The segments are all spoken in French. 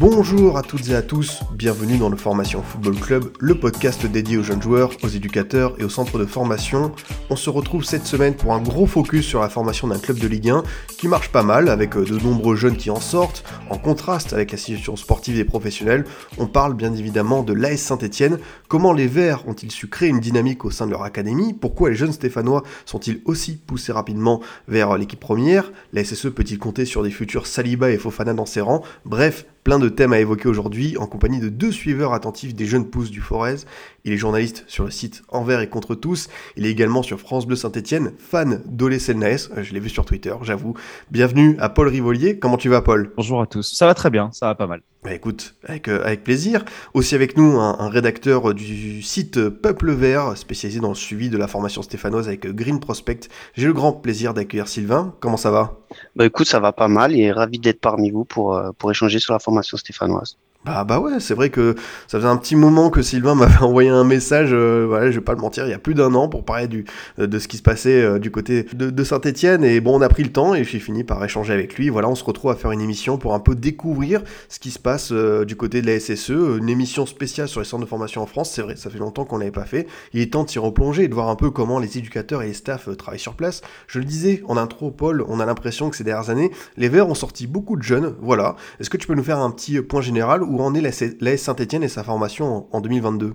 Bonjour à toutes et à tous, bienvenue dans le Formation Football Club, le podcast dédié aux jeunes joueurs, aux éducateurs et aux centres de formation. On se retrouve cette semaine pour un gros focus sur la formation d'un club de Ligue 1 qui marche pas mal avec euh, de nombreux jeunes qui en sortent. En contraste avec la situation sportive et professionnelle, on parle bien évidemment de l'AS Saint-Etienne. Comment les Verts ont-ils su créer une dynamique au sein de leur académie? Pourquoi les jeunes Stéphanois sont-ils aussi poussés rapidement vers l'équipe première? La SSE peut-il compter sur des futurs Saliba et Fofana dans ses rangs? Bref, Plein de thèmes à évoquer aujourd'hui en compagnie de deux suiveurs attentifs des jeunes pousses du Forez. Il est journaliste sur le site Envers et contre tous. Il est également sur France Bleu Saint-Etienne, fan d'Olé Selnaes. Je l'ai vu sur Twitter, j'avoue. Bienvenue à Paul Rivolier. Comment tu vas, Paul? Bonjour à tous. Ça va très bien, ça va pas mal. Bah écoute, avec, euh, avec plaisir. Aussi avec nous, un, un rédacteur du site Peuple Vert, spécialisé dans le suivi de la formation stéphanoise avec Green Prospect. J'ai le grand plaisir d'accueillir Sylvain. Comment ça va? Bah écoute, ça va pas mal et ravi d'être parmi vous pour, euh, pour échanger sur la formation stéphanoise. Bah bah ouais, c'est vrai que ça faisait un petit moment que Sylvain m'avait envoyé un message, euh, voilà, je vais pas le mentir, il y a plus d'un an pour parler du, de ce qui se passait euh, du côté de, Saint-Etienne. Et bon, on a pris le temps et j'ai fini par échanger avec lui. Voilà, on se retrouve à faire une émission pour un peu découvrir ce qui se passe euh, du côté de la SSE, une émission spéciale sur les centres de formation en France. C'est vrai, ça fait longtemps qu'on l'avait pas fait. Il est temps de s'y replonger et de voir un peu comment les éducateurs et les staffs euh, travaillent sur place. Je le disais en intro, Paul, on a l'impression que ces dernières années, les Verts ont sorti beaucoup de jeunes. Voilà. Est-ce que tu peux nous faire un petit point général où en est la, la Saint-Etienne et sa formation en, en 2022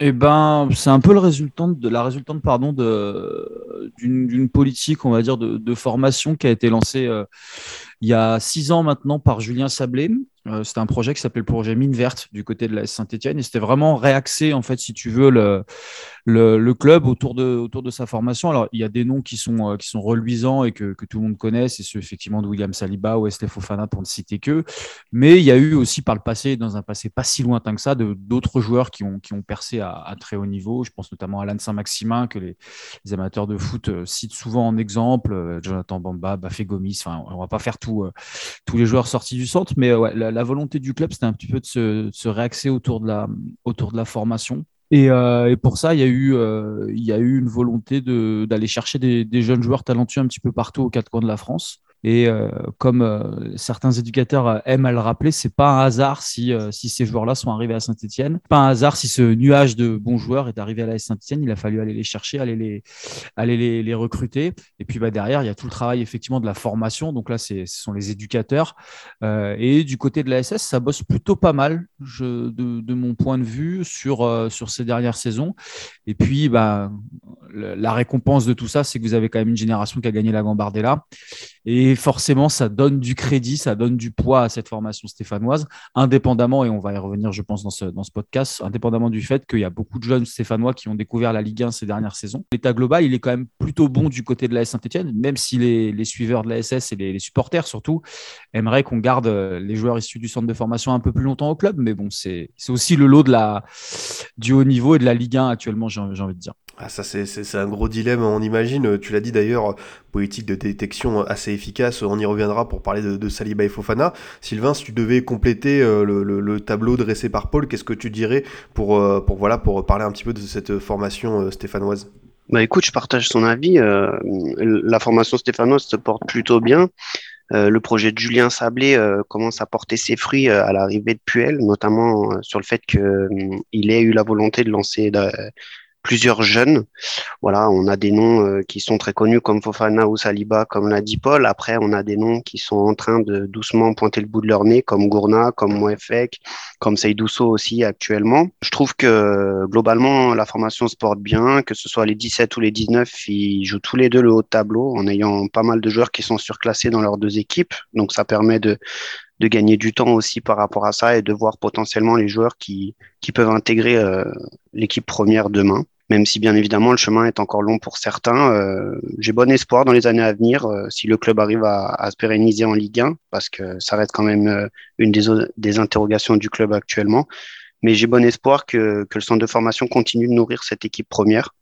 Eh ben, c'est un peu le de la résultante, pardon, de d'une politique, on va dire, de, de formation qui a été lancée euh, il y a six ans maintenant par Julien Sablé. Euh, c'était un projet qui s'appelait le projet Mine Verte du côté de la Saint-Etienne et c'était vraiment réaxé, en fait, si tu veux, le, le, club autour de, autour de sa formation. Alors, il y a des noms qui sont, euh, qui sont reluisants et que, que tout le monde connaît, c'est ceux effectivement de William Saliba ou Wesley Fofana pour ne citer que. Mais il y a eu aussi par le passé, dans un passé pas si lointain que ça, d'autres joueurs qui ont, qui ont percé à, très haut niveau. Je pense notamment à Alain Saint-Maximin, que les, les, amateurs de foot euh, citent souvent en exemple, Jonathan Bamba, Bafé Gomis. Enfin, on va pas faire tout, euh, tous les joueurs sortis du centre, mais ouais, la, volonté du club, c'était un petit peu de se, réaxer autour de la, autour de la formation. Et, euh, pour ça, il y a eu, euh, il y a eu une volonté d'aller chercher des, des, jeunes joueurs talentueux un petit peu partout aux quatre coins de la France. Et euh, comme euh, certains éducateurs aiment à le rappeler, c'est pas un hasard si, euh, si ces joueurs-là sont arrivés à Saint-Etienne. Pas un hasard si ce nuage de bons joueurs est arrivé à la Saint-Etienne. Il a fallu aller les chercher, aller les, aller les, les recruter. Et puis bah, derrière, il y a tout le travail effectivement de la formation. Donc là, ce sont les éducateurs. et du côté de la SS, ça bosse plutôt pas mal, je, de, de, mon point de vue, sur, sur ces dernières saisons. Et puis, bah, la récompense de tout ça, c'est que vous avez quand même une génération qui a gagné la Gambardella. Et forcément, ça donne du crédit, ça donne du poids à cette formation stéphanoise, indépendamment, et on va y revenir, je pense, dans ce, podcast, indépendamment du fait qu'il y a beaucoup de jeunes stéphanois qui ont découvert la Ligue 1 ces dernières saisons. L'état global, il est quand même plutôt bon du côté de la Saint-Etienne, même si les, suiveurs de la SS et les, supporters surtout aimeraient qu'on garde les joueurs issus du centre de formation un peu plus longtemps au club. Mais bon, c'est aussi le lot du haut niveau et de la Ligue 1 actuellement, j'ai envie de dire. Ah, ça, c'est un gros dilemme, on imagine. Tu l'as dit d'ailleurs, politique de détection assez efficace. On y reviendra pour parler de, Saliba et Fofana. Sylvain, si tu devais compléter euh, le, le, le tableau dressé par Paul, qu'est-ce que tu dirais pour, euh, voilà, pour parler un petit peu de cette formation euh, stéphanoise? Bah écoute, je partage son avis. Euh, la formation stéphanoise se porte plutôt bien. Euh, le projet de Julien Sablé euh, commence à porter ses fruits à l'arrivée de Puel, notamment sur le fait qu'il ait eu la volonté de lancer plusieurs jeunes. Voilà, on a des noms euh, qui sont très connus comme Fofana ou Saliba, comme l'a dit. Après, on a des noms qui sont en train de doucement pointer le bout de leur nez, comme Gourna, comme Moefek, comme Seydousso aussi actuellement. Je trouve que globalement, la formation se porte bien, que ce soit les 17 ou les 19, ils jouent tous les deux le haut de tableau en ayant pas mal de joueurs qui sont surclassés dans leurs deux équipes. Donc ça permet de de gagner du temps aussi par rapport à ça et de voir potentiellement les joueurs qui, qui peuvent intégrer euh, l'équipe première demain. Même si bien évidemment le chemin est encore long pour certains, euh, j'ai bon espoir dans les années à venir euh, si le club arrive à, à, se pérenniser en Ligue 1, parce que ça reste quand même euh, une des, des interrogations du club actuellement. Mais j'ai bon espoir que, que le centre de formation continue de nourrir cette équipe première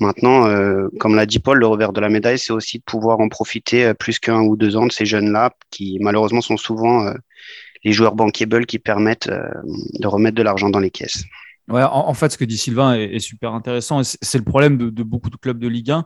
Maintenant, comme l'a dit Paul, le revers de la médaille, c'est aussi de pouvoir en profiter plus qu'un ou deux ans de ces jeunes-là, qui malheureusement sont souvent les joueurs bankable qui permettent de remettre de l'argent dans les caisses. En, fait, ce que dit Sylvain est, super intéressant. C'est le problème de, beaucoup de clubs de Ligue 1.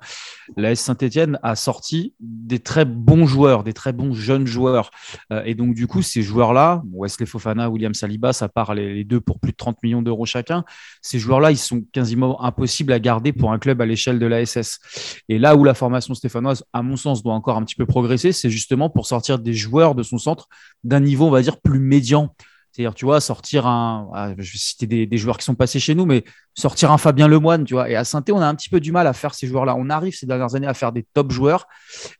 La S Saint-Etienne a sorti des très bons joueurs, des très bons jeunes joueurs. Euh, et donc, du coup, ces joueurs-là, Wesley Fofana, William Saliba, ça part les, deux pour plus de 30 millions d'euros chacun. Ces joueurs-là, ils sont quasiment impossibles à garder pour un club à l'échelle de la SS. Et là où la formation stéphanoise, à mon sens, doit encore un petit peu progresser, c'est justement pour sortir des joueurs de son centre d'un niveau, on va dire, plus médian. C'est-à-dire, tu vois, sortir un. Ah, je vais citer des, joueurs qui sont passés chez nous, mais sortir un Fabien Lemoine, tu vois. Et à saint on a un petit peu du mal à faire ces joueurs-là. On arrive ces dernières années à faire des top joueurs,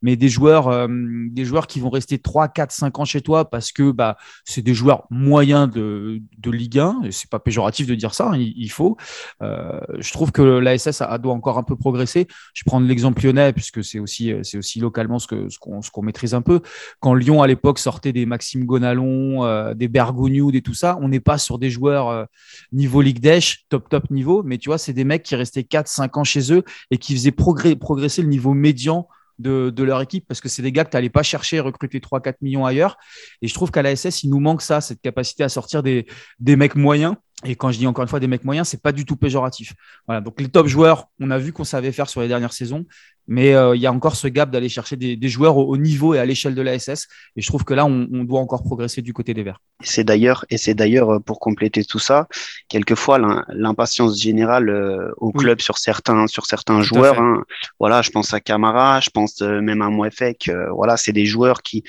mais des joueurs, euh, des joueurs qui vont rester 3, 4, 5 ans chez toi parce que bah, c'est des joueurs moyens de, de Ligue 1. Et c'est pas péjoratif de dire ça, hein, il, faut. Euh, je trouve que l'ASS doit encore un peu progresser. Je prends l'exemple lyonnais, puisque c'est aussi, c'est aussi localement ce qu'on ce qu'on ce qu'on maîtrise un peu. Quand Lyon, à l'époque, sortait des Maxime Gonalon, euh, des Bergogneau, des tout ça, on n'est pas sur des joueurs euh, niveau Ligue d'Esch, top, top niveau mais tu vois, c'est des mecs qui restaient 4-5 ans chez eux et qui faisaient progresser le niveau médian de, leur équipe parce que c'est des gars que tu n'allais pas chercher recruter 3-4 millions ailleurs. Et je trouve qu'à la SS, il nous manque ça, cette capacité à sortir des, des mecs moyens et quand je dis encore une fois des mecs moyens, c'est pas du tout péjoratif. Voilà, donc les top joueurs, on a vu qu'on savait faire sur les dernières saisons, mais euh, il y a encore ce gap d'aller chercher des, joueurs au, niveau et à l'échelle de la SS. Et je trouve que là, on, doit encore progresser du côté des Verts. C'est d'ailleurs, et c'est d'ailleurs euh, pour compléter tout ça, quelquefois l'impatience générale euh, au club sur certains sur certains joueurs. Hein. voilà, je pense à Camara, je pense même à Mouefek. voilà, c'est des joueurs qui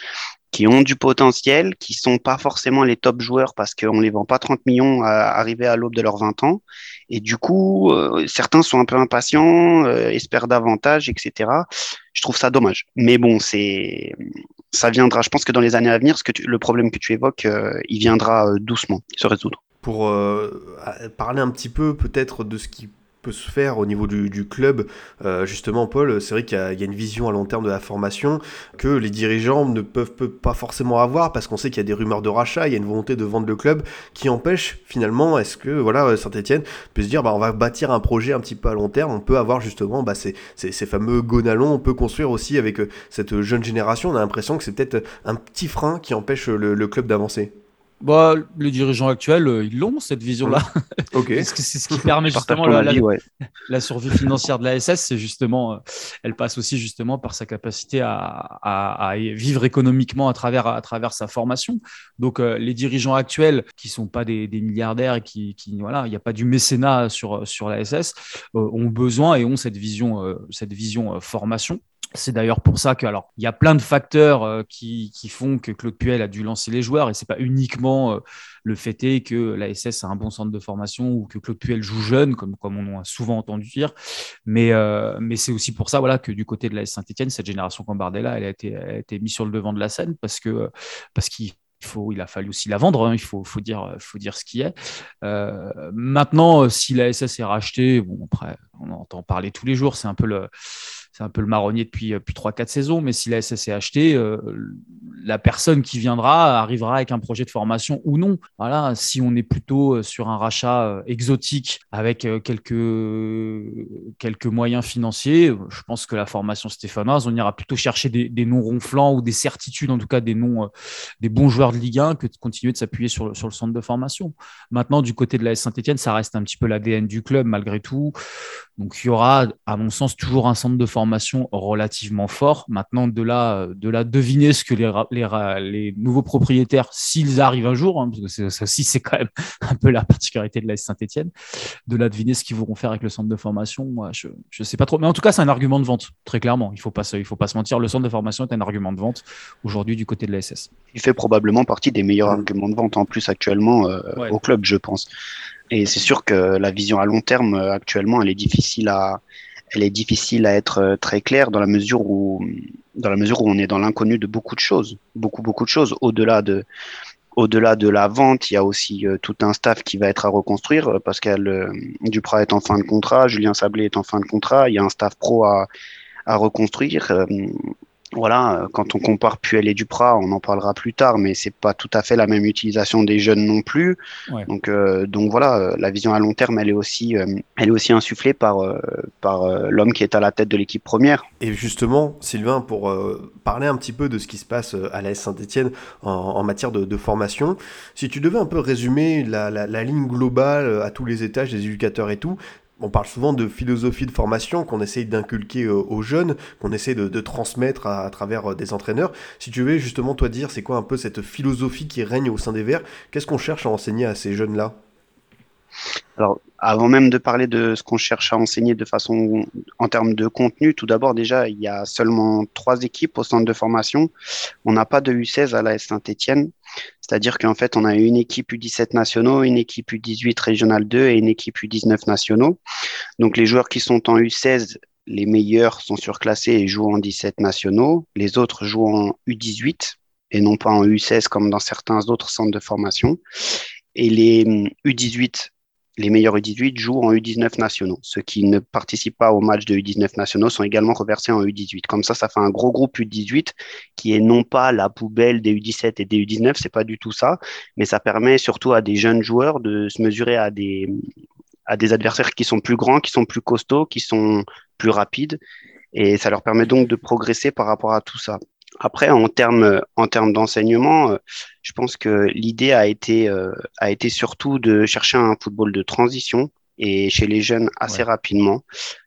qui ont du potentiel, qui sont pas forcément les top joueurs parce qu'on les vend pas 30 millions à arriver à l'aube de leurs 20 ans. Et du coup, euh, certains sont un peu impatients, euh, espèrent davantage, etc. Je trouve ça dommage. Mais bon, c'est, ça viendra. Je pense que dans les années à venir, ce que le problème que tu évoques, euh, il viendra doucement se résoudre. Pour parler un petit peu peut-être de ce qui peut se faire au niveau du, club. Euh, justement, Paul, c'est vrai qu'il y, a une vision à long terme de la formation que les dirigeants ne peuvent, pas forcément avoir parce qu'on sait qu'il y a des rumeurs de rachat, il y a une volonté de vendre le club qui empêche finalement, est-ce que voilà Saint-Etienne peut se dire bah, on va bâtir un projet un petit peu à long terme, on peut avoir justement bah, ces, fameux gonalons, on peut construire aussi avec euh, cette jeune génération, on a l'impression que c'est peut-être un petit frein qui empêche le club d'avancer. Bah, les dirigeants actuels, euh, ils l'ont, cette vision-là. Ok. c'est ce qui permet justement la, la, survie financière de la SS, c'est justement, euh, elle passe aussi justement par sa capacité à, à, à vivre économiquement à travers, à travers sa formation. Donc, euh, les dirigeants actuels, qui sont pas des, des milliardaires, qui, qui voilà, il n'y a pas du mécénat sur, sur la SS, ont besoin et ont cette vision, cette vision formation. C'est d'ailleurs pour ça que, alors, il y a plein de facteurs euh, qui, qui, font que Claude Puel a dû lancer les joueurs et c'est pas uniquement euh, le fait que la SS a un bon centre de formation ou que Claude Puel joue jeune, comme, comme on a souvent entendu dire. Mais, euh, mais c'est aussi pour ça, voilà, que du côté de la Saint-Etienne, cette génération Cambardella, elle a été, a été mise sur le devant de la scène parce que, parce qu'il faut, il a fallu aussi la vendre, hein, il faut, faut, dire, faut dire ce qui est. maintenant, si la SS est rachetée, bon, après, on entend parler tous les jours, c'est un peu le, c'est un peu le marronnier depuis, euh, depuis 3-4 saisons, mais si la SS est achetée, euh, la personne qui viendra arrivera avec un projet de formation ou non. Voilà, si on est plutôt euh, sur un rachat exotique avec quelques, quelques moyens financiers, je pense que la formation stéphanoise, on ira plutôt chercher des, des noms ronflants ou des certitudes, en tout cas des noms, des bons joueurs de Ligue 1, que de continuer de s'appuyer sur, sur le centre de formation. Maintenant, du côté de la S Saint-Etienne, ça reste un petit peu l'ADN du club malgré tout. Donc il y aura, à mon sens, toujours un centre de formation relativement fort. Maintenant, de là, de là deviner ce que les, les, nouveaux propriétaires, s'ils arrivent un jour, hein, parce que ça aussi c'est quand même un peu la particularité de la Saint-Etienne, de là deviner ce qu'ils voudront faire avec le centre de formation, moi je ne sais pas trop. Mais en tout cas, c'est un argument de vente, très clairement. Il ne faut, pas, il faut pas se mentir, le centre de formation est un argument de vente aujourd'hui du côté de la SS. Il fait probablement partie des meilleurs arguments de vente en plus actuellement euh, au club, je pense. Et c'est sûr que la vision à long terme euh, actuellement, elle est difficile à, elle est difficile à être euh, très claire dans la mesure où, dans la mesure où on est dans l'inconnu de beaucoup de choses, beaucoup beaucoup de choses. Au-delà de, au-delà de la vente, il y a aussi euh, tout un staff qui va être à reconstruire parce qu'elle, Duprat est en fin de contrat, Julien Sablé est en fin de contrat, il y a un staff pro à, à reconstruire. Voilà, euh, quand on compare Puel et Duprat, on en parlera plus tard, mais c'est pas tout à fait la même utilisation des jeunes non plus. Ouais. Donc, euh, donc voilà, euh, la vision à long terme, elle est aussi, euh, elle est aussi insufflée par, euh, par euh, l'homme qui est à la tête de l'équipe première. Et justement, Sylvain, pour euh, parler un petit peu de ce qui se passe à l'AS Saint-Etienne en, en matière de, de formation, si tu devais un peu résumer la, la- la ligne globale à tous les étages des éducateurs et tout, on parle souvent de philosophie de formation qu'on essaye d'inculquer euh, aux jeunes, qu'on essaie de, transmettre à, à travers euh, des entraîneurs. Si tu veux justement toi dire c'est quoi un peu cette philosophie qui règne au sein des Verts, qu'est-ce qu'on cherche à enseigner à ces jeunes-là? Alors, avant même de parler de ce qu'on cherche à enseigner de façon en termes de contenu, tout d'abord, déjà, il y a seulement trois équipes au centre de formation. On n'a pas de U16 à la Saint-Etienne. C'est-à-dire qu'en fait, on a une équipe U17 nationaux, une équipe U18 régionale 2 et une équipe U19 nationaux. Donc, les joueurs qui sont en U16, les meilleurs sont surclassés et jouent en 17 nationaux. Les autres jouent en U18 et non pas en U16 comme dans certains autres centres de formation. Et les hum, U18 les meilleurs U18 jouent en U19 nationaux. Ceux qui ne participent pas au match de U19 nationaux sont également reversés en U18. Comme ça, ça fait un gros groupe U18 qui est non pas la poubelle des U17 et des U19, c'est pas du tout ça, mais ça permet surtout à des jeunes joueurs de se mesurer à des, à des adversaires qui sont plus grands, qui sont plus costauds, qui sont plus rapides, et ça leur permet donc de progresser par rapport à tout ça. Après, en termes en termes d'enseignement, euh, je pense que l'idée a été euh, a été surtout de chercher un football de transition et chez les jeunes assez Ouais. rapidement,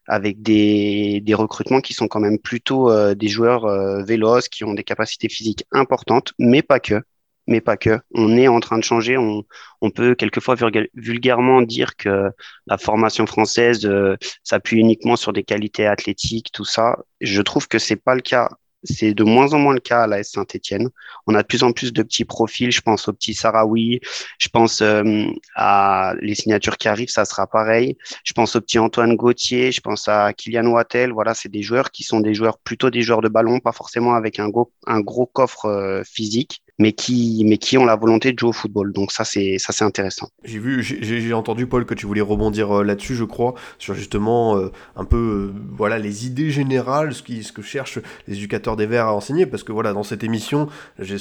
avec des, des recrutements qui sont quand même plutôt euh, des joueurs euh, véloces, qui ont des capacités physiques importantes, mais pas que. Mais pas que. On est en train de changer. On, on peut quelquefois vulga- vulgairement dire que la formation française euh, s'appuie uniquement sur des qualités athlétiques, tout ça. Je trouve que c'est pas le cas. C'est de moins en moins le cas à la Saint-Etienne. On a de plus en plus de petits profils. Je pense au petit Sarawi. Je pense euh, à les signatures qui arrivent, ça sera pareil. Je pense au petit Antoine Gauthier. Je pense à Kylian Wattel. Voilà, c'est des joueurs qui sont des joueurs plutôt des joueurs de ballon, pas forcément avec un gros, un gros coffre euh, physique, mais qui, mais qui ont la volonté de jouer au football. Donc ça, c'est ça, c'est intéressant. J'ai vu, j'ai- entendu Paul que tu voulais rebondir euh, là-dessus, je crois, sur justement euh, un peu, euh, voilà, les idées générales, ce, qui, ce que cherchent les éducateurs des Verts à enseigner, parce que voilà, dans cette émission,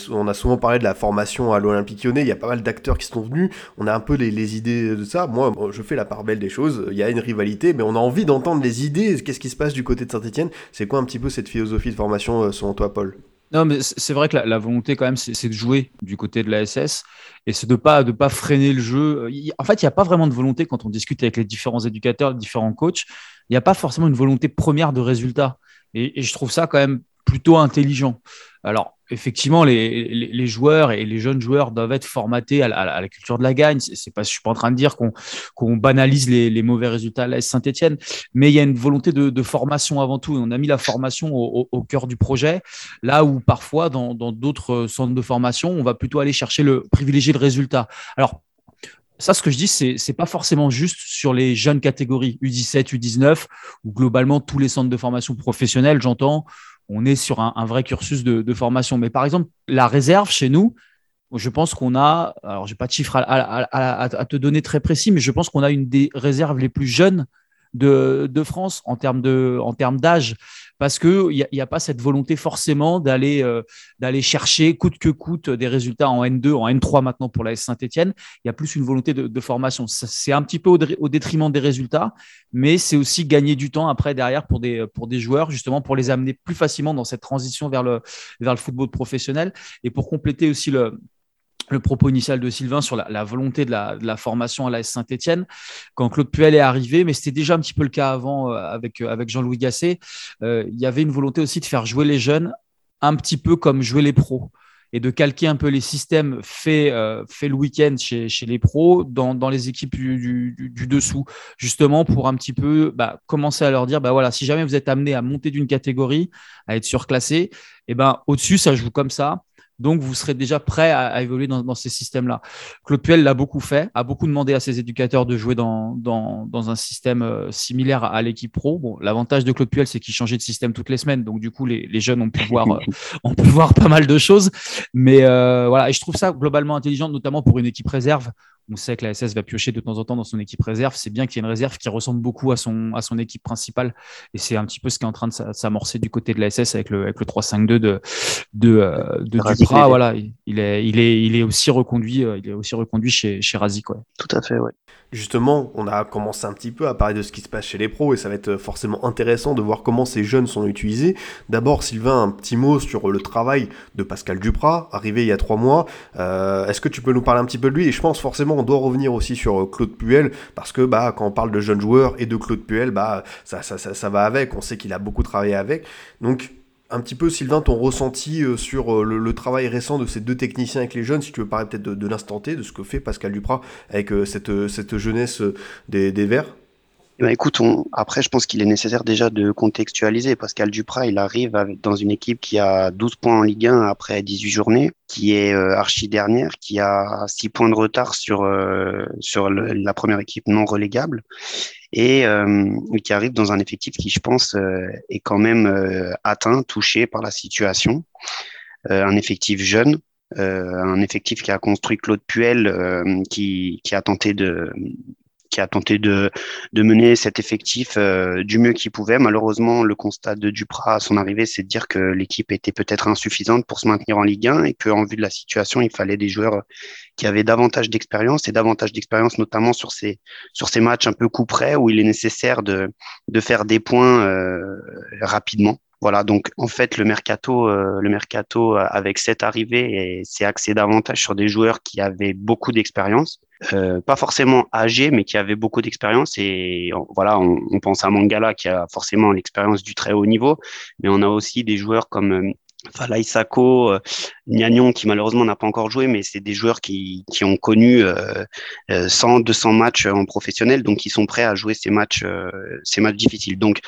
on a souvent parlé de la formation à l'Olympique Lyonnais, il y a pas mal d'acteurs qui sont venus, on a un peu les, les idées de ça. Moi, moi, je fais la part belle des choses, il y a une rivalité, mais on a envie d'entendre les idées, qu'est-ce qui se passe du côté de Saint-Etienne, c'est quoi un petit peu cette philosophie de formation euh, selon toi, Paul? Non, mais c'est vrai que la, volonté, quand même, c'est de jouer du côté de la SS et c'est de pas de pas freiner le jeu. En fait, il n'y a pas vraiment de volonté quand on discute avec les différents éducateurs, les différents coachs. Il n'y a pas forcément une volonté première de résultat. Et, et je trouve ça quand même plutôt intelligent. Alors, effectivement, les, les, les joueurs et les jeunes joueurs doivent être formatés à la, à la culture de la gagne. C'est pas, je suis pas en train de dire qu'on qu'on banalise les, les mauvais résultats à la Saint-Etienne, mais il y a une volonté de, de formation avant tout. On a mis la formation au, au- cœur du projet, là où parfois dans d'autres centres de formation, on va plutôt aller chercher le privilégier le résultat. Alors ça, ce que je dis, c'est pas forcément juste sur les jeunes catégories U17, U19, où globalement tous les centres de formation professionnels, j'entends, on est sur un, vrai cursus de, formation. Mais par exemple, la réserve chez nous, je pense qu'on a, alors j'ai pas de chiffres à te donner très précis, mais je pense qu'on a une des réserves les plus jeunes de, France en termes de, en termes d'âge, parce que il n'y a, pas cette volonté forcément d'aller euh, d'aller chercher coûte que coûte des résultats en N2, en N3 maintenant pour la S Saint-Etienne. Il y a plus une volonté de, formation. C'est un petit peu au, au détriment des résultats, mais c'est aussi gagner du temps après derrière pour des pour des joueurs justement pour les amener plus facilement dans cette transition vers le vers le football professionnel et pour compléter aussi le le propos initial de Sylvain sur la, volonté de la, formation à la Saint-Etienne, quand Claude Puel est arrivé, mais c'était déjà un petit peu le cas avant euh, avec, euh, avec Jean-Louis Gasset, euh, il y avait une volonté aussi de faire jouer les jeunes un petit peu comme jouer les pros et de calquer un peu les systèmes faits fait le week-end chez, chez les pros dans, dans les équipes du, du, dessous, justement pour un petit peu bah, commencer à leur dire, bah voilà, si jamais vous êtes amené à monter d'une catégorie, à être surclassé, et ben au-dessus, ça joue comme ça. Donc, vous serez déjà prêt à, à évoluer dans, dans ces systèmes-là. Claude Puel l'a beaucoup fait, a beaucoup demandé à ses éducateurs de jouer dans, dans, dans un système euh, similaire à, à l'équipe pro. Bon, l'avantage de Claude Puel, c'est qu'il changeait de système toutes les semaines. Donc, du coup, les, les jeunes ont pu voir, euh, ont pu voir pas mal de choses. Mais euh, voilà, et je trouve ça globalement intelligent, notamment pour une équipe réserve on sait que la SS va piocher de temps en temps dans son équipe réserve. C'est bien qu'il y ait une réserve qui ressemble beaucoup à son, à son équipe principale. Et c'est un petit peu ce qui est en train de s'amorcer du côté de la SS avec le, avec le 3-5-2 de, de, de, de Duprat. Voilà, il est, il, est, il est aussi reconduit, il est aussi reconduit chez, chez Razik. Tout à fait, ouais. Justement, on a commencé un petit peu à parler de ce qui se passe chez les pros et ça va être forcément intéressant de voir comment ces jeunes sont utilisés. D'abord, Sylvain, un petit mot sur le travail de Pascal Duprat, arrivé il y a trois mois. Euh, est-ce que tu peux nous parler un petit peu de lui? Et je pense forcément on doit revenir aussi sur euh, Claude Puel parce que bah, quand on parle de jeunes joueurs et de Claude Puel, bah, ça, ça, ça, ça va avec. On sait qu'il a beaucoup travaillé avec. Donc, un petit peu, Sylvain, ton ressenti euh, sur le, travail récent de ces deux techniciens avec les jeunes, si tu veux parler peut-être de, l'instant T, de ce que fait Pascal Duprat avec cette, cette jeunesse des, des Verts? Eh ben, écoute, après, je pense qu'il est nécessaire déjà de contextualiser. Pascal Duprat, il arrive dans une équipe qui a 12 points en Ligue 1 après 18 journées, qui est euh, archi dernière, qui a 6 points de retard sur, euh, sur la première équipe non relégable et euh, qui arrive dans un effectif qui, je pense, est quand même atteint, touché par la situation. un effectif jeune, un effectif qui a construit Claude Puel, qui, qui a tenté de qui a tenté de, de mener cet effectif euh, du mieux qu'il pouvait. Malheureusement, le constat de Duprat à son arrivée, c'est de dire que l'équipe était peut-être insuffisante pour se maintenir en Ligue 1 et qu'en vue de la situation, il fallait des joueurs qui avaient davantage d'expérience et davantage d'expérience notamment sur ces, sur ces matchs un peu coup près où il est nécessaire de, de faire des points euh, rapidement. Voilà, donc en fait le mercato, euh, le mercato avec cette arrivée s'est axé davantage sur des joueurs qui avaient beaucoup d'expérience, euh, pas forcément âgés, mais qui avaient beaucoup d'expérience. Et voilà, on, on, pense à Mangala qui a forcément l'expérience du très haut niveau, mais on a aussi des joueurs comme euh, Falaï Sako, euh, Niagnon qui malheureusement n'a pas encore joué, mais c'est des joueurs qui, qui ont connu euh, 100, 200 matchs en professionnel, donc ils sont prêts à jouer ces matchs, ces matchs difficiles. Donc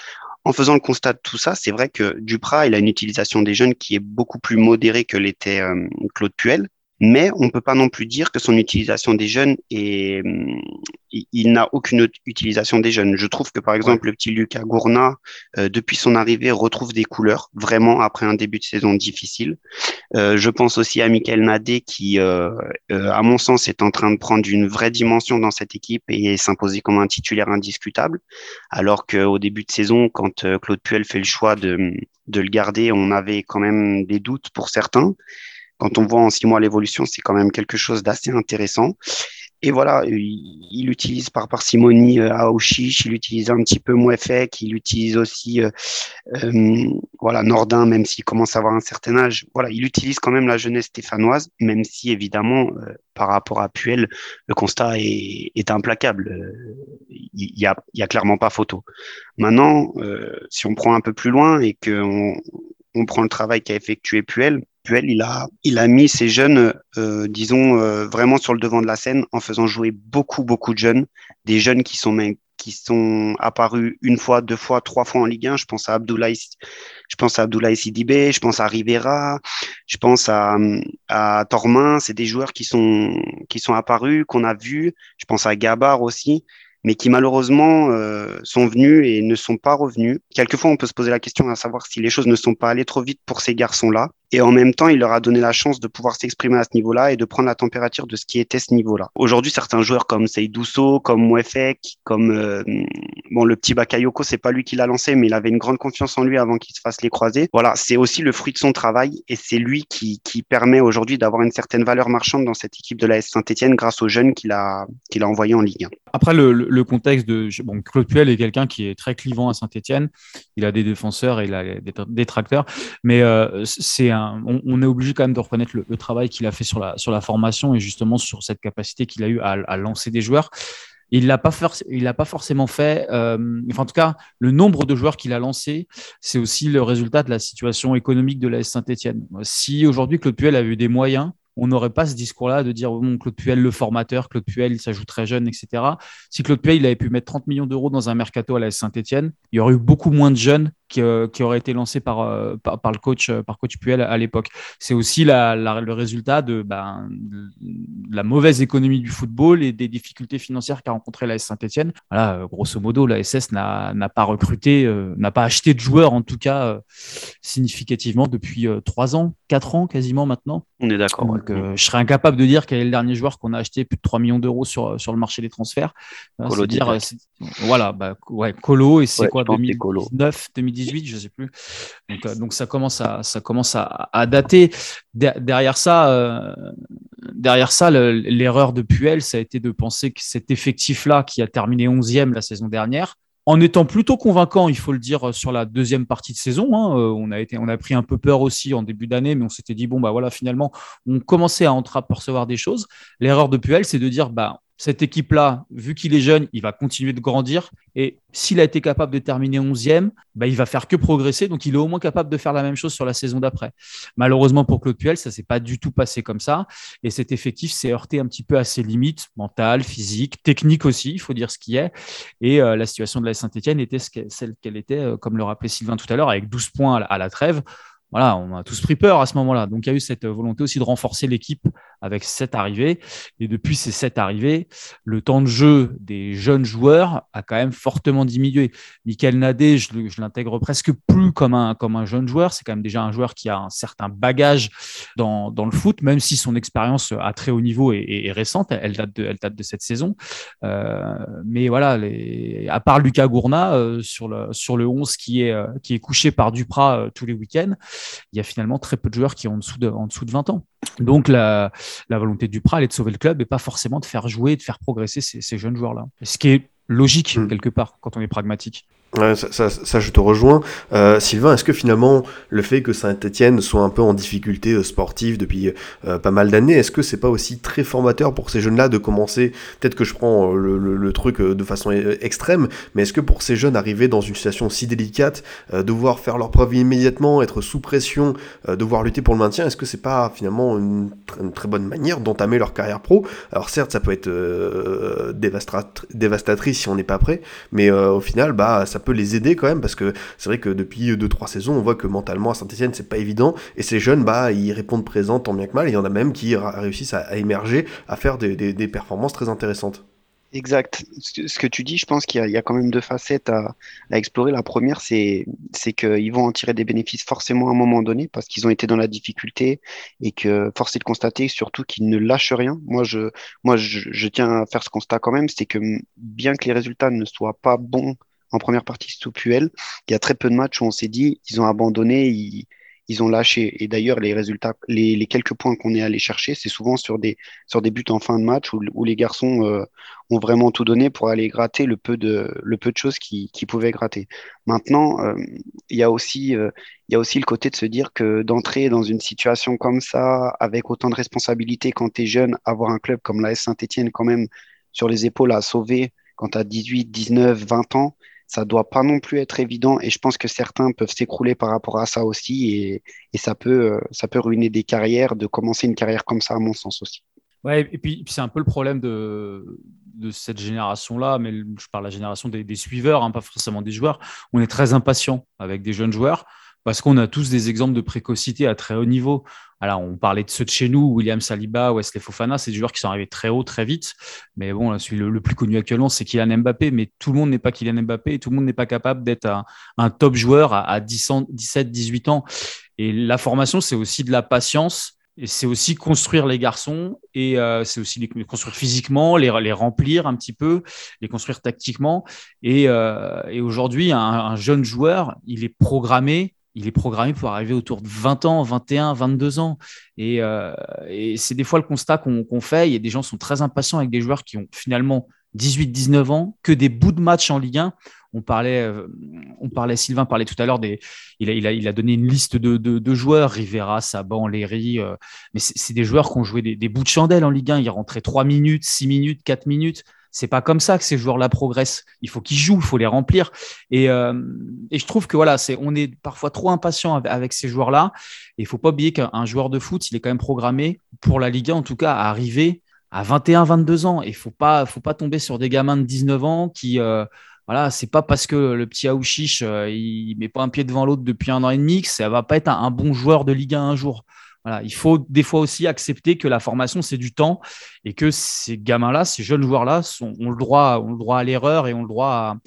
en faisant le constat de tout ça, c'est vrai que Duprat, il a une utilisation des jeunes qui est beaucoup plus modérée que l'était euh, Claude Puel. Mais on ne peut pas non plus dire que son utilisation des jeunes est, hum, il, n'a aucune utilisation des jeunes. Je trouve que par exemple le petit Lucas Gourna, euh, depuis son arrivée, retrouve des couleurs vraiment après un début de saison difficile. Euh, je pense aussi à Michael Nadé qui, euh, à mon sens, est en train de prendre une vraie dimension dans cette équipe et s'imposer comme un titulaire indiscutable. Alors qu'au début de saison, quand Claude Puel fait le choix de, de le garder, on avait quand même des doutes pour certains quand on voit en six mois l'évolution, c'est quand même quelque chose d'assez intéressant. Et voilà, il, utilise par parcimonie euh, il utilise un petit peu Mouefek, il utilise aussi euh, euh, voilà Nordin, même s'il commence à avoir un certain âge. Voilà, il utilise quand même la jeunesse stéphanoise, même si évidemment, par rapport à Puel, le constat est, est implacable. Il n'y a, y a clairement pas photo. Maintenant, si on prend un peu plus loin et qu'on on prend le travail qu'a effectué Puel, il a, il a mis ces jeunes, euh, disons, euh, vraiment sur le devant de la scène en faisant jouer beaucoup, beaucoup de jeunes, des jeunes qui sont, qui sont apparus une fois, deux fois, trois fois en Ligue 1. Je pense à Abdoulaye, je pense à Abdoulaye Sidibé, je pense à Rivera, je pense à, à Tormin. C'est des joueurs qui sont, qui sont apparus, qu'on a vus. Je pense à Gabar aussi mais qui malheureusement euh, sont venus et ne sont pas revenus. Quelquefois, on peut se poser la question à savoir si les choses ne sont pas allées trop vite pour ces garçons-là. Et en même temps, il leur a donné la chance de pouvoir s'exprimer à ce niveau-là et de prendre la température de ce qui était ce niveau-là. Aujourd'hui, certains joueurs comme Seydousso, comme Mouefek, comme euh, bon le petit Bakayoko, c'est pas lui qui l'a lancé, mais il avait une grande confiance en lui avant qu'il se fasse les croisés. Voilà, c'est aussi le fruit de son travail et c'est lui qui, permet aujourd'hui d'avoir une certaine valeur marchande dans cette équipe de la S Saint-Etienne grâce aux jeunes qu'il a qu'il a envoyés en Ligue 1. Après le, le contexte de bon Claude Puel est quelqu'un qui est très clivant à Saint-Etienne. Il a des défenseurs et il a des détracteurs, mais euh, c'est un on, est obligé quand même de reconnaître le, travail qu'il a fait sur la, formation et justement sur cette capacité qu'il a eu à, lancer des joueurs. Il l'a pas il pas forcément fait. Euh, enfin, en tout cas, le nombre de joueurs qu'il a lancé, c'est aussi le résultat de la situation économique de la Saint-Etienne. Si aujourd'hui Claude Puel a eu des moyens, on n'aurait pas ce discours-là de dire bon, Claude Puel, le formateur, Claude Puel, il s'ajoute très jeune, etc. Si Claude Puel il avait pu mettre 30 millions d'euros dans un mercato à la Saint-Etienne, il y aurait eu beaucoup moins de jeunes qui, aurait été lancé par, par, le coach, par coach Puel à l'époque. C'est aussi la, le résultat de, ben, la mauvaise économie du football et des difficultés financières qu'a rencontré la Saint-Etienne. Voilà, grosso modo, la SS n'a pas recruté, n'a pas acheté de joueurs, en tout cas, significativement depuis trois ans, quatre ans quasiment maintenant. On est d'accord. je serais incapable de dire quel est le dernier joueur qu'on a acheté plus de 3 millions d'euros sur, sur le marché des transferts. Colo dire, voilà, bah, ouais, Colo, et c'est quoi, 2019, 2018, je sais plus. Donc, euh, donc, ça commence à, ça commence à, dater. derrière ça, euh, derrière ça, l'erreur de Puel, ça a été de penser que cet effectif-là, qui a terminé 11e la saison dernière, en étant plutôt convaincant, il faut le dire, sur la deuxième partie de saison. Hein, euh, on, a été, on a pris un peu peur aussi en début d'année, mais on s'était dit, bon, bah voilà, finalement, on commençait à entrer à percevoir des choses. L'erreur de Puel, c'est de dire, bah, cette équipe-là, vu qu'il est jeune, il va continuer de grandir. Et s'il a été capable de terminer 11e, bah, il va faire que progresser. Donc, il est au moins capable de faire la même chose sur la saison d'après. Malheureusement pour Claude Puel, ça ne s'est pas du tout passé comme ça. Et cet effectif s'est heurté un petit peu à ses limites mentales, physiques, techniques aussi, il faut dire ce qui est. Et euh, la situation de la Saint-Etienne était celle qu'elle était, euh, comme le rappelait Sylvain tout à l'heure, avec 12 points à la trêve voilà, on a tous pris peur à ce moment-là. Donc, il y a eu cette volonté aussi de renforcer l'équipe avec cette arrivée. Et depuis ces sept arrivées, le temps de jeu des jeunes joueurs a quand même fortement diminué. Michael Nadé, je, l'intègre presque plus comme un, comme un jeune joueur. C'est quand même déjà un joueur qui a un certain bagage dans, dans le foot, même si son expérience à très haut niveau est, récente. Elle date, de, elle date de cette saison. Euh, mais voilà, à part Lucas Gourna euh, sur, le, sur le 11 qui est, euh, qui est couché par Duprat tous les week-ends, il y a finalement très peu de joueurs qui ont en dessous de, en dessous de 20 ans. Donc la, volonté du Prat, elle est de sauver le club et pas forcément de faire jouer, de faire progresser ces, ces jeunes joueurs-là. Ce qui est logique hmm. quelque part quand on est pragmatique. Ouais, ça, ça, je te rejoins. Euh, Sylvain, est-ce que finalement le fait que Saint-Etienne soit un peu en difficulté euh, sportive depuis euh, pas mal d'années, est-ce que c'est pas aussi très formateur pour ces jeunes-là de commencer Peut-être que je prends le, truc de façon extrême, mais est-ce que pour ces jeunes arriver dans une situation si délicate, devoir faire leur preuve immédiatement, être sous pression, devoir lutter pour le maintien, est-ce que c'est pas finalement une, une, très bonne manière d'entamer leur carrière pro? Alors certes, ça peut être dévastatrice si on n'est pas prêt, mais au final, bah ça peut les aider quand même parce que c'est vrai que depuis 2-3 saisons, on voit que mentalement à Saint-Etienne, c'est pas évident. Et ces jeunes, bah, ils répondent présents tant bien que mal. il y en a même qui réussissent à, émerger, à faire des, performances très intéressantes. Exact. Ce que tu dis, je pense qu'il y, a quand même deux facettes à, explorer. La première, c'est qu'ils vont en tirer des bénéfices forcément à un moment donné parce qu'ils ont été dans la difficulté et que force est de constater surtout qu'ils ne lâchent rien. Moi, je, moi je, tiens à faire ce constat quand même, c'est que bien que les résultats ne soient pas bons en première partie. Il y a très peu de matchs où on s'est dit ils ont abandonné, ils, ont lâché. Et d'ailleurs, les résultats, les, quelques points qu'on est allé chercher, c'est souvent sur des, sur des buts en fin de match où, où les garçons euh, ont vraiment tout donné pour aller gratter le peu de, le peu de choses qu'ils qui pouvaient gratter. Maintenant, euh, il y a aussi, euh, il y a aussi le côté de se dire que d'entrer dans une situation comme ça, avec autant de responsabilités quand tu es jeune, avoir un club comme l'AS Saint-Etienne quand même sur les épaules à sauver quand tu as 18, 19, 20 ans, ça doit pas non plus être évident et je pense que certains peuvent s'écrouler par rapport à ça aussi et, ça peut euh, ça peut ruiner des carrières de commencer une carrière comme ça à mon sens aussi. Ouais, et puis, c'est un peu le problème de, cette génération-là, mais je parle de la génération des, des suiveurs, hein, pas forcément des joueurs. On est très impatient avec des jeunes joueurs parce qu'on a tous des exemples de précocité à très haut niveau. Alors, on parlait de ceux de chez nous, William Saliba, Wesley Fofana, c'est des joueurs qui sont arrivés très haut, très vite. Mais bon, le, plus connu actuellement, c'est Kylian Mbappé. Mais tout le monde n'est pas Kylian Mbappé et tout le monde n'est pas capable d'être un, top joueur à, 17, 18 ans. Et la formation, c'est aussi de la patience. Et c'est aussi construire les garçons et euh, c'est aussi les construire physiquement, les, les, remplir un petit peu, les construire tactiquement. Et, euh, aujourd'hui, un, jeune joueur, il est programmé il est programmé pour arriver autour de 20 ans, 21, 22 ans. Euh, et, c'est des fois le constat qu'on fait. Il y a des gens qui sont très impatients avec des joueurs qui ont finalement 18, 19 ans, que des bouts de match en Ligue 1. On parlait, euh, on parlait Sylvain parlait tout à l'heure. Il a, donné une liste de, de, joueurs, Rivera, Saban, Léry. Euh, mais c'est des joueurs qui ont joué des, des, bouts de chandelle en Ligue 1. Ils rentraient 3 minutes, 6 minutes, 4 minutes. C'est pas comme ça que ces joueurs-là progressent. Il faut qu'ils jouent, il faut les remplir. Et, euh, je trouve que voilà, on est parfois trop impatient avec ces joueurs-là. Et il faut pas oublier qu'un joueur de foot, il est quand même programmé pour la Ligue 1, en tout cas, à arriver à 21, 22 ans. Et il faut pas, faut pas tomber sur des gamins de 19 ans qui, euh, voilà, c'est pas parce que le petit Aouchiche, euh, il met pas un pied devant l'autre depuis un an et demi que ça va pas être un, bon joueur de Ligue 1 un jour. Voilà, il faut des fois aussi accepter que la formation c'est du temps et que ces gamins-là, ces jeunes joueurs-là, ont le droit, ont le droit à l'erreur et ont le droit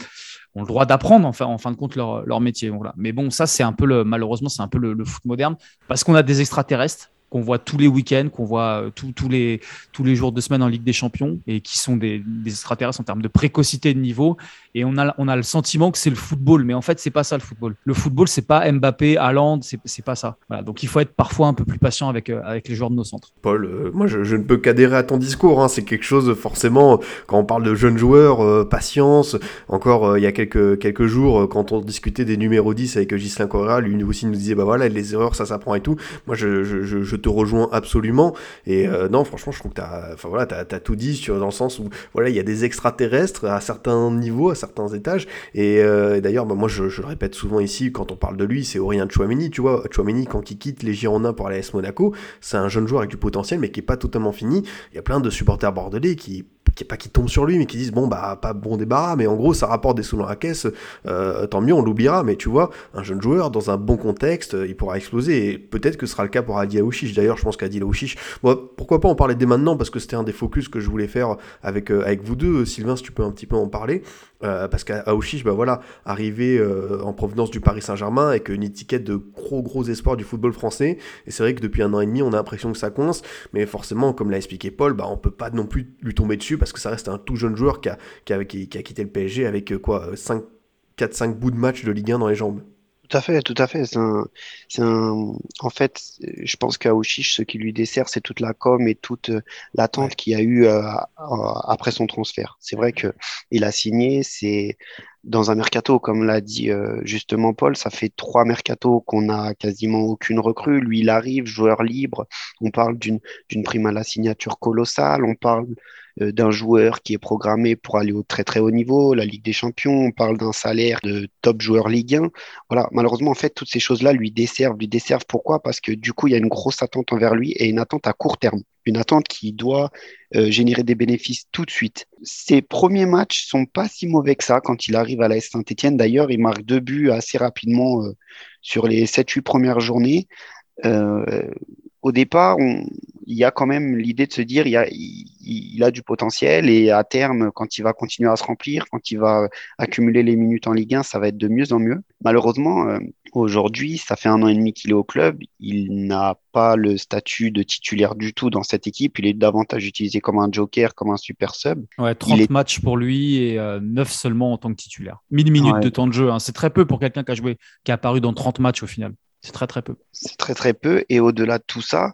ont le droit d'apprendre en fin, en fin de compte leur, métier. Voilà. Mais bon, ça c'est un peu le, malheureusement c'est un peu le foot moderne parce qu'on a des extraterrestres qu'on voit tous les week-ends, qu'on voit euh, tous les, tous les jours de semaine en Ligue des Champions et qui sont des, des extraterrestres en termes de précocité de niveau. Et on a, on a le sentiment que c'est le football, mais en fait, c'est pas ça le football. Le football, c'est pas Mbappé, Haaland, c'est pas ça. Voilà, donc il faut être parfois un peu plus patient avec, euh, avec les joueurs de nos centres. Paul, euh, moi je, je, ne peux qu'adhérer à ton discours. Hein. C'est quelque chose, forcément, quand on parle de jeunes joueurs, patience. Encore il y a quelques, quelques jours, quand on discutait des numéros 10 avec Gislain Correa, lui aussi nous disait bah voilà, les erreurs, ça s'apprend et tout. Moi je, je, je te rejoins absolument. Et euh, non, franchement, je trouve que tu as, enfin, voilà, as, tout dit sur, dans le sens où voilà, il y a des extraterrestres à certains niveaux, à certains étages. Et, euh, d'ailleurs, bah, moi, je, le répète souvent ici, quand on parle de lui, c'est Aurélien Chouameni. Tu vois, Chouameni, quand il quitte les Girondins pour aller à S Monaco, c'est un jeune joueur avec du potentiel, mais qui est pas totalement fini. Il y a plein de supporters bordelais qui qui pas qui tombent sur lui, mais qui disent bon bah pas bon débarras, mais en gros ça rapporte des sous dans la caisse, euh, tant mieux on l'oubliera, mais tu vois un jeune joueur dans un bon contexte, il pourra exploser et peut-être que ce sera le cas pour Adi Aouchiche. D'ailleurs je pense qu'Adi Aouchiche, bon, pourquoi pas en parler dès maintenant parce que c'était un des focus que je voulais faire avec euh, avec vous deux, Sylvain si tu peux un petit peu en parler. Euh, parce qu'Aouchiche, bah voilà, arrivé euh, en provenance du Paris Saint-Germain avec une étiquette de gros gros espoir du football français. Et c'est vrai que depuis un an et demi, on a l'impression que ça coince. Mais forcément, comme l'a expliqué Paul, bah on peut pas non plus lui tomber dessus parce que ça reste un tout jeune joueur qui a quitté le PSG avec euh, quoi 5, 4-5 bouts de match de Ligue 1 dans les jambes. Tout à fait, tout à fait. C'est un, un, en fait, je pense qu'à Ouchiche, ce qui lui dessert, c'est toute la com et toute euh, l'attente qu'il y a eu euh, après son transfert. C'est vrai que il a signé, c'est dans un mercato, comme l'a dit euh, justement Paul, ça fait trois mercatos qu'on a quasiment aucune recrue. Lui, il arrive, joueur libre. On parle d'une prime à la signature colossale. On parle d'un joueur qui est programmé pour aller au très très haut niveau, la Ligue des Champions, on parle d'un salaire de top joueur Ligue 1. Voilà, malheureusement, en fait, toutes ces choses-là lui desservent. Lui desservent pourquoi? Parce que du coup, il y a une grosse attente envers lui et une attente à court terme. Une attente qui doit euh, générer des bénéfices tout de suite. Ses premiers matchs sont pas si mauvais que ça quand il arrive à la Saint-Etienne. D'ailleurs, il marque deux buts assez rapidement euh, sur les 7-8 premières journées. Euh, au départ, on, il y a quand même l'idée de se dire il, a, il, a du potentiel et à terme, quand il va continuer à se remplir, quand il va accumuler les minutes en Ligue 1, ça va être de mieux en mieux. Malheureusement, euh, aujourd'hui, ça fait un an et demi qu'il est au club. Il n'a pas le statut de titulaire du tout dans cette équipe. Il est davantage utilisé comme un joker, comme un super sub. Ouais, 30 matchs pour lui et 9 euh, seulement en tant que titulaire. 1000 minutes de temps de jeu, hein. c'est très peu pour quelqu'un qui a joué, qui a apparu dans 30 matchs au final. C'est très très peu. C'est très très peu. Et au-delà de tout ça,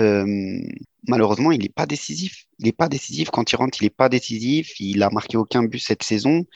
euh, malheureusement, il n'est pas décisif. Il n'est pas décisif. Quand il rentre, il n'est pas décisif. Il a marqué aucun but cette saison.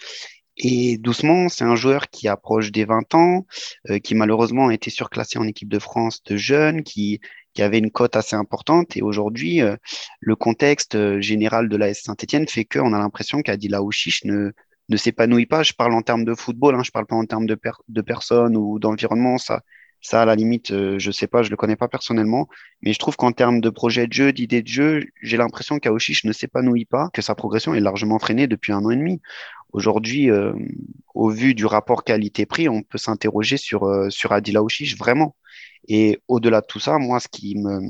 Et doucement, c'est un joueur qui approche des 20 ans, euh, qui malheureusement a été surclassé en équipe de France de jeunes, qui, avait une cote assez importante. Et aujourd'hui, euh, le contexte général de l'AS Saint-Etienne fait qu'on a l'impression qu'Adila Ouchiche ne, ne s'épanouit pas. Je parle en termes de football, hein, je parle pas en termes de, de personnes ou d'environnement. Ça, ça, à la limite, euh, je sais pas, je le connais pas personnellement, mais je trouve qu'en termes de projet de jeu, d'idée de jeu, j'ai l'impression qu'Aoshish ne s'épanouit pas, que sa progression est largement freinée depuis un an et demi. Aujourd'hui, euh, au vu du rapport qualité-prix, on peut s'interroger sur, euh, sur Adil vraiment. Et au-delà de tout ça, moi, ce qui me,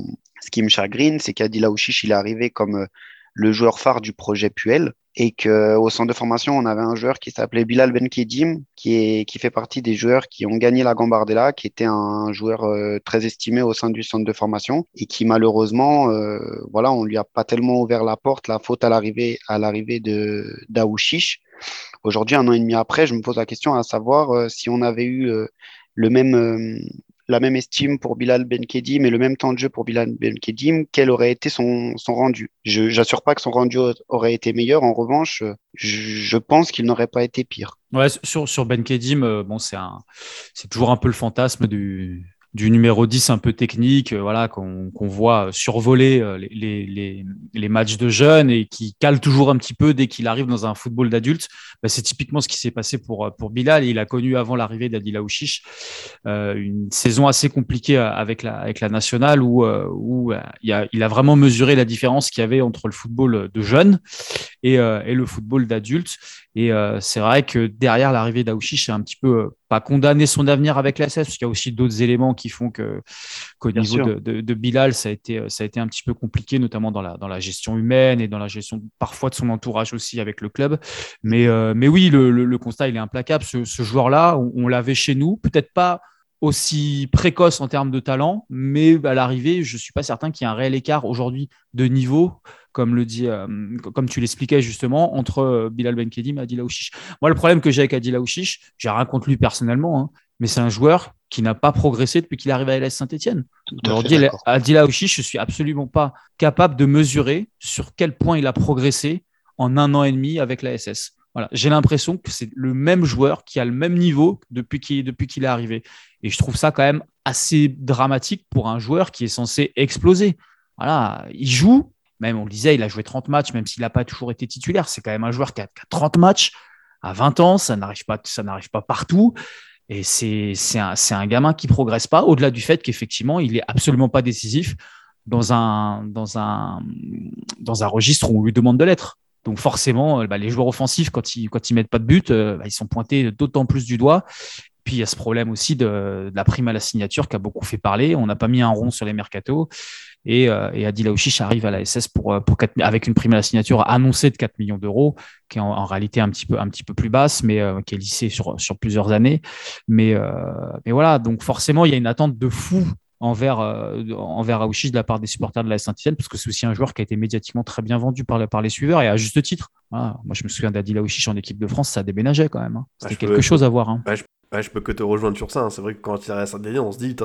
ce qui me chagrine, c'est qu'Adil Aouchiche, il est arrivé comme le joueur phare du projet Puel et qu'au centre de formation, on avait un joueur qui s'appelait Bilal Benkedim, qui, est, qui fait partie des joueurs qui ont gagné la Gambardella, qui était un joueur euh, très estimé au sein du centre de formation et qui malheureusement, euh, voilà, on lui a pas tellement ouvert la porte, la faute à l'arrivée à l'arrivée de d'Aouchiche. Aujourd'hui, un an et demi après, je me pose la question à savoir euh, si on avait eu le même la même estime pour Bilal Benkedim et le même temps de jeu pour Bilal Benkedim, quel aurait été son, son rendu? Je n'assure pas que son rendu aurait été meilleur. En revanche, je, pense qu'il n'aurait pas été pire. Ouais, sur, sur Benkedim, euh, bon, c'est toujours un peu le fantasme du, du numéro 10 un peu technique, euh, voilà, qu'on voit survoler euh, les, les, les, matchs de jeunes et qui cale toujours un petit peu dès qu'il arrive dans un football d'adulte. Bah, c'est typiquement ce qui s'est passé pour, pour Bilal. Il a connu avant l'arrivée d'Adila Ouchiche euh, une saison assez compliquée avec la, avec la nationale où, où il, a, il a vraiment mesuré la différence qu'il y avait entre le football de jeunes et, le football d'adulte. Et c'est vrai que derrière l'arrivée d'Aouchiche, c'est un petit peu pas condamné son avenir avec la parce qu'il y a aussi d'autres éléments qui font que qu'au niveau de, Bilal, ça a été ça a été un petit peu compliqué, notamment dans la dans la gestion humaine et dans la gestion parfois de son entourage aussi avec le club. Mais mais oui, le, constat il est implacable. Ce, joueur-là, on l'avait chez nous, peut-être pas aussi précoce en termes de talent, mais à l'arrivée, je ne suis pas certain qu'il y ait un réel écart aujourd'hui de niveau, comme, le dit, euh, comme tu l'expliquais justement, entre euh, Bilal Benkedim et Adil Aouchiche. Moi, le problème que j'ai avec Adil Aouchiche, j'ai rien contre lui personnellement, hein, mais c'est un joueur qui n'a pas progressé depuis qu'il est arrivé à LS Saint-Etienne. Aujourd'hui, Adil Aouchiche, je ne suis absolument pas capable de mesurer sur quel point il a progressé en un an et demi avec la SS. Voilà, j'ai l'impression que c'est le même joueur qui a le même niveau depuis qu'il depuis qu'il est arrivé. Et je trouve ça quand même assez dramatique pour un joueur qui est censé exploser. Voilà, il joue, même on le disait, il a joué 30 matchs, même s'il n'a pas toujours été titulaire. C'est quand même un joueur qui a, 30 matchs à 20 ans, ça n'arrive pas, ça n'arrive pas partout. Et c'est un, un gamin qui progresse pas, au-delà du fait qu'effectivement, il est absolument pas décisif dans un, dans un, dans un registre où on lui demande de l'être. Donc forcément, euh, bah, les joueurs offensifs, quand ils quand ils mettent pas de but, euh, bah, ils sont pointés d'autant plus du doigt. Puis il y a ce problème aussi de, la prime à la signature qui a beaucoup fait parler. On n'a pas mis un rond sur les mercatos. Et, euh, et Adil arrive à la SS pour, pour avec une prime à la signature annoncée de 4 millions d'euros, qui est en, réalité un petit peu, un petit peu plus basse, mais qui est lissée sur, sur plusieurs années. Mais, mais voilà, donc forcément, il y a une attente de fou envers, euh, envers Aouchiche de la part des supporters de la Saint-Etienne, parce que c'est aussi un joueur qui a été médiatiquement très bien vendu par, par les suiveurs et à juste titre. moi, je me souviens d'Adil Aouchiche en équipe de France, ça déménageait quand même. Hein. C'était quelque chose à voir. Hein. Je peux que te rejoindre sur ça. Hein. C'est vrai que quand il est à Saint-Denis, on se dit,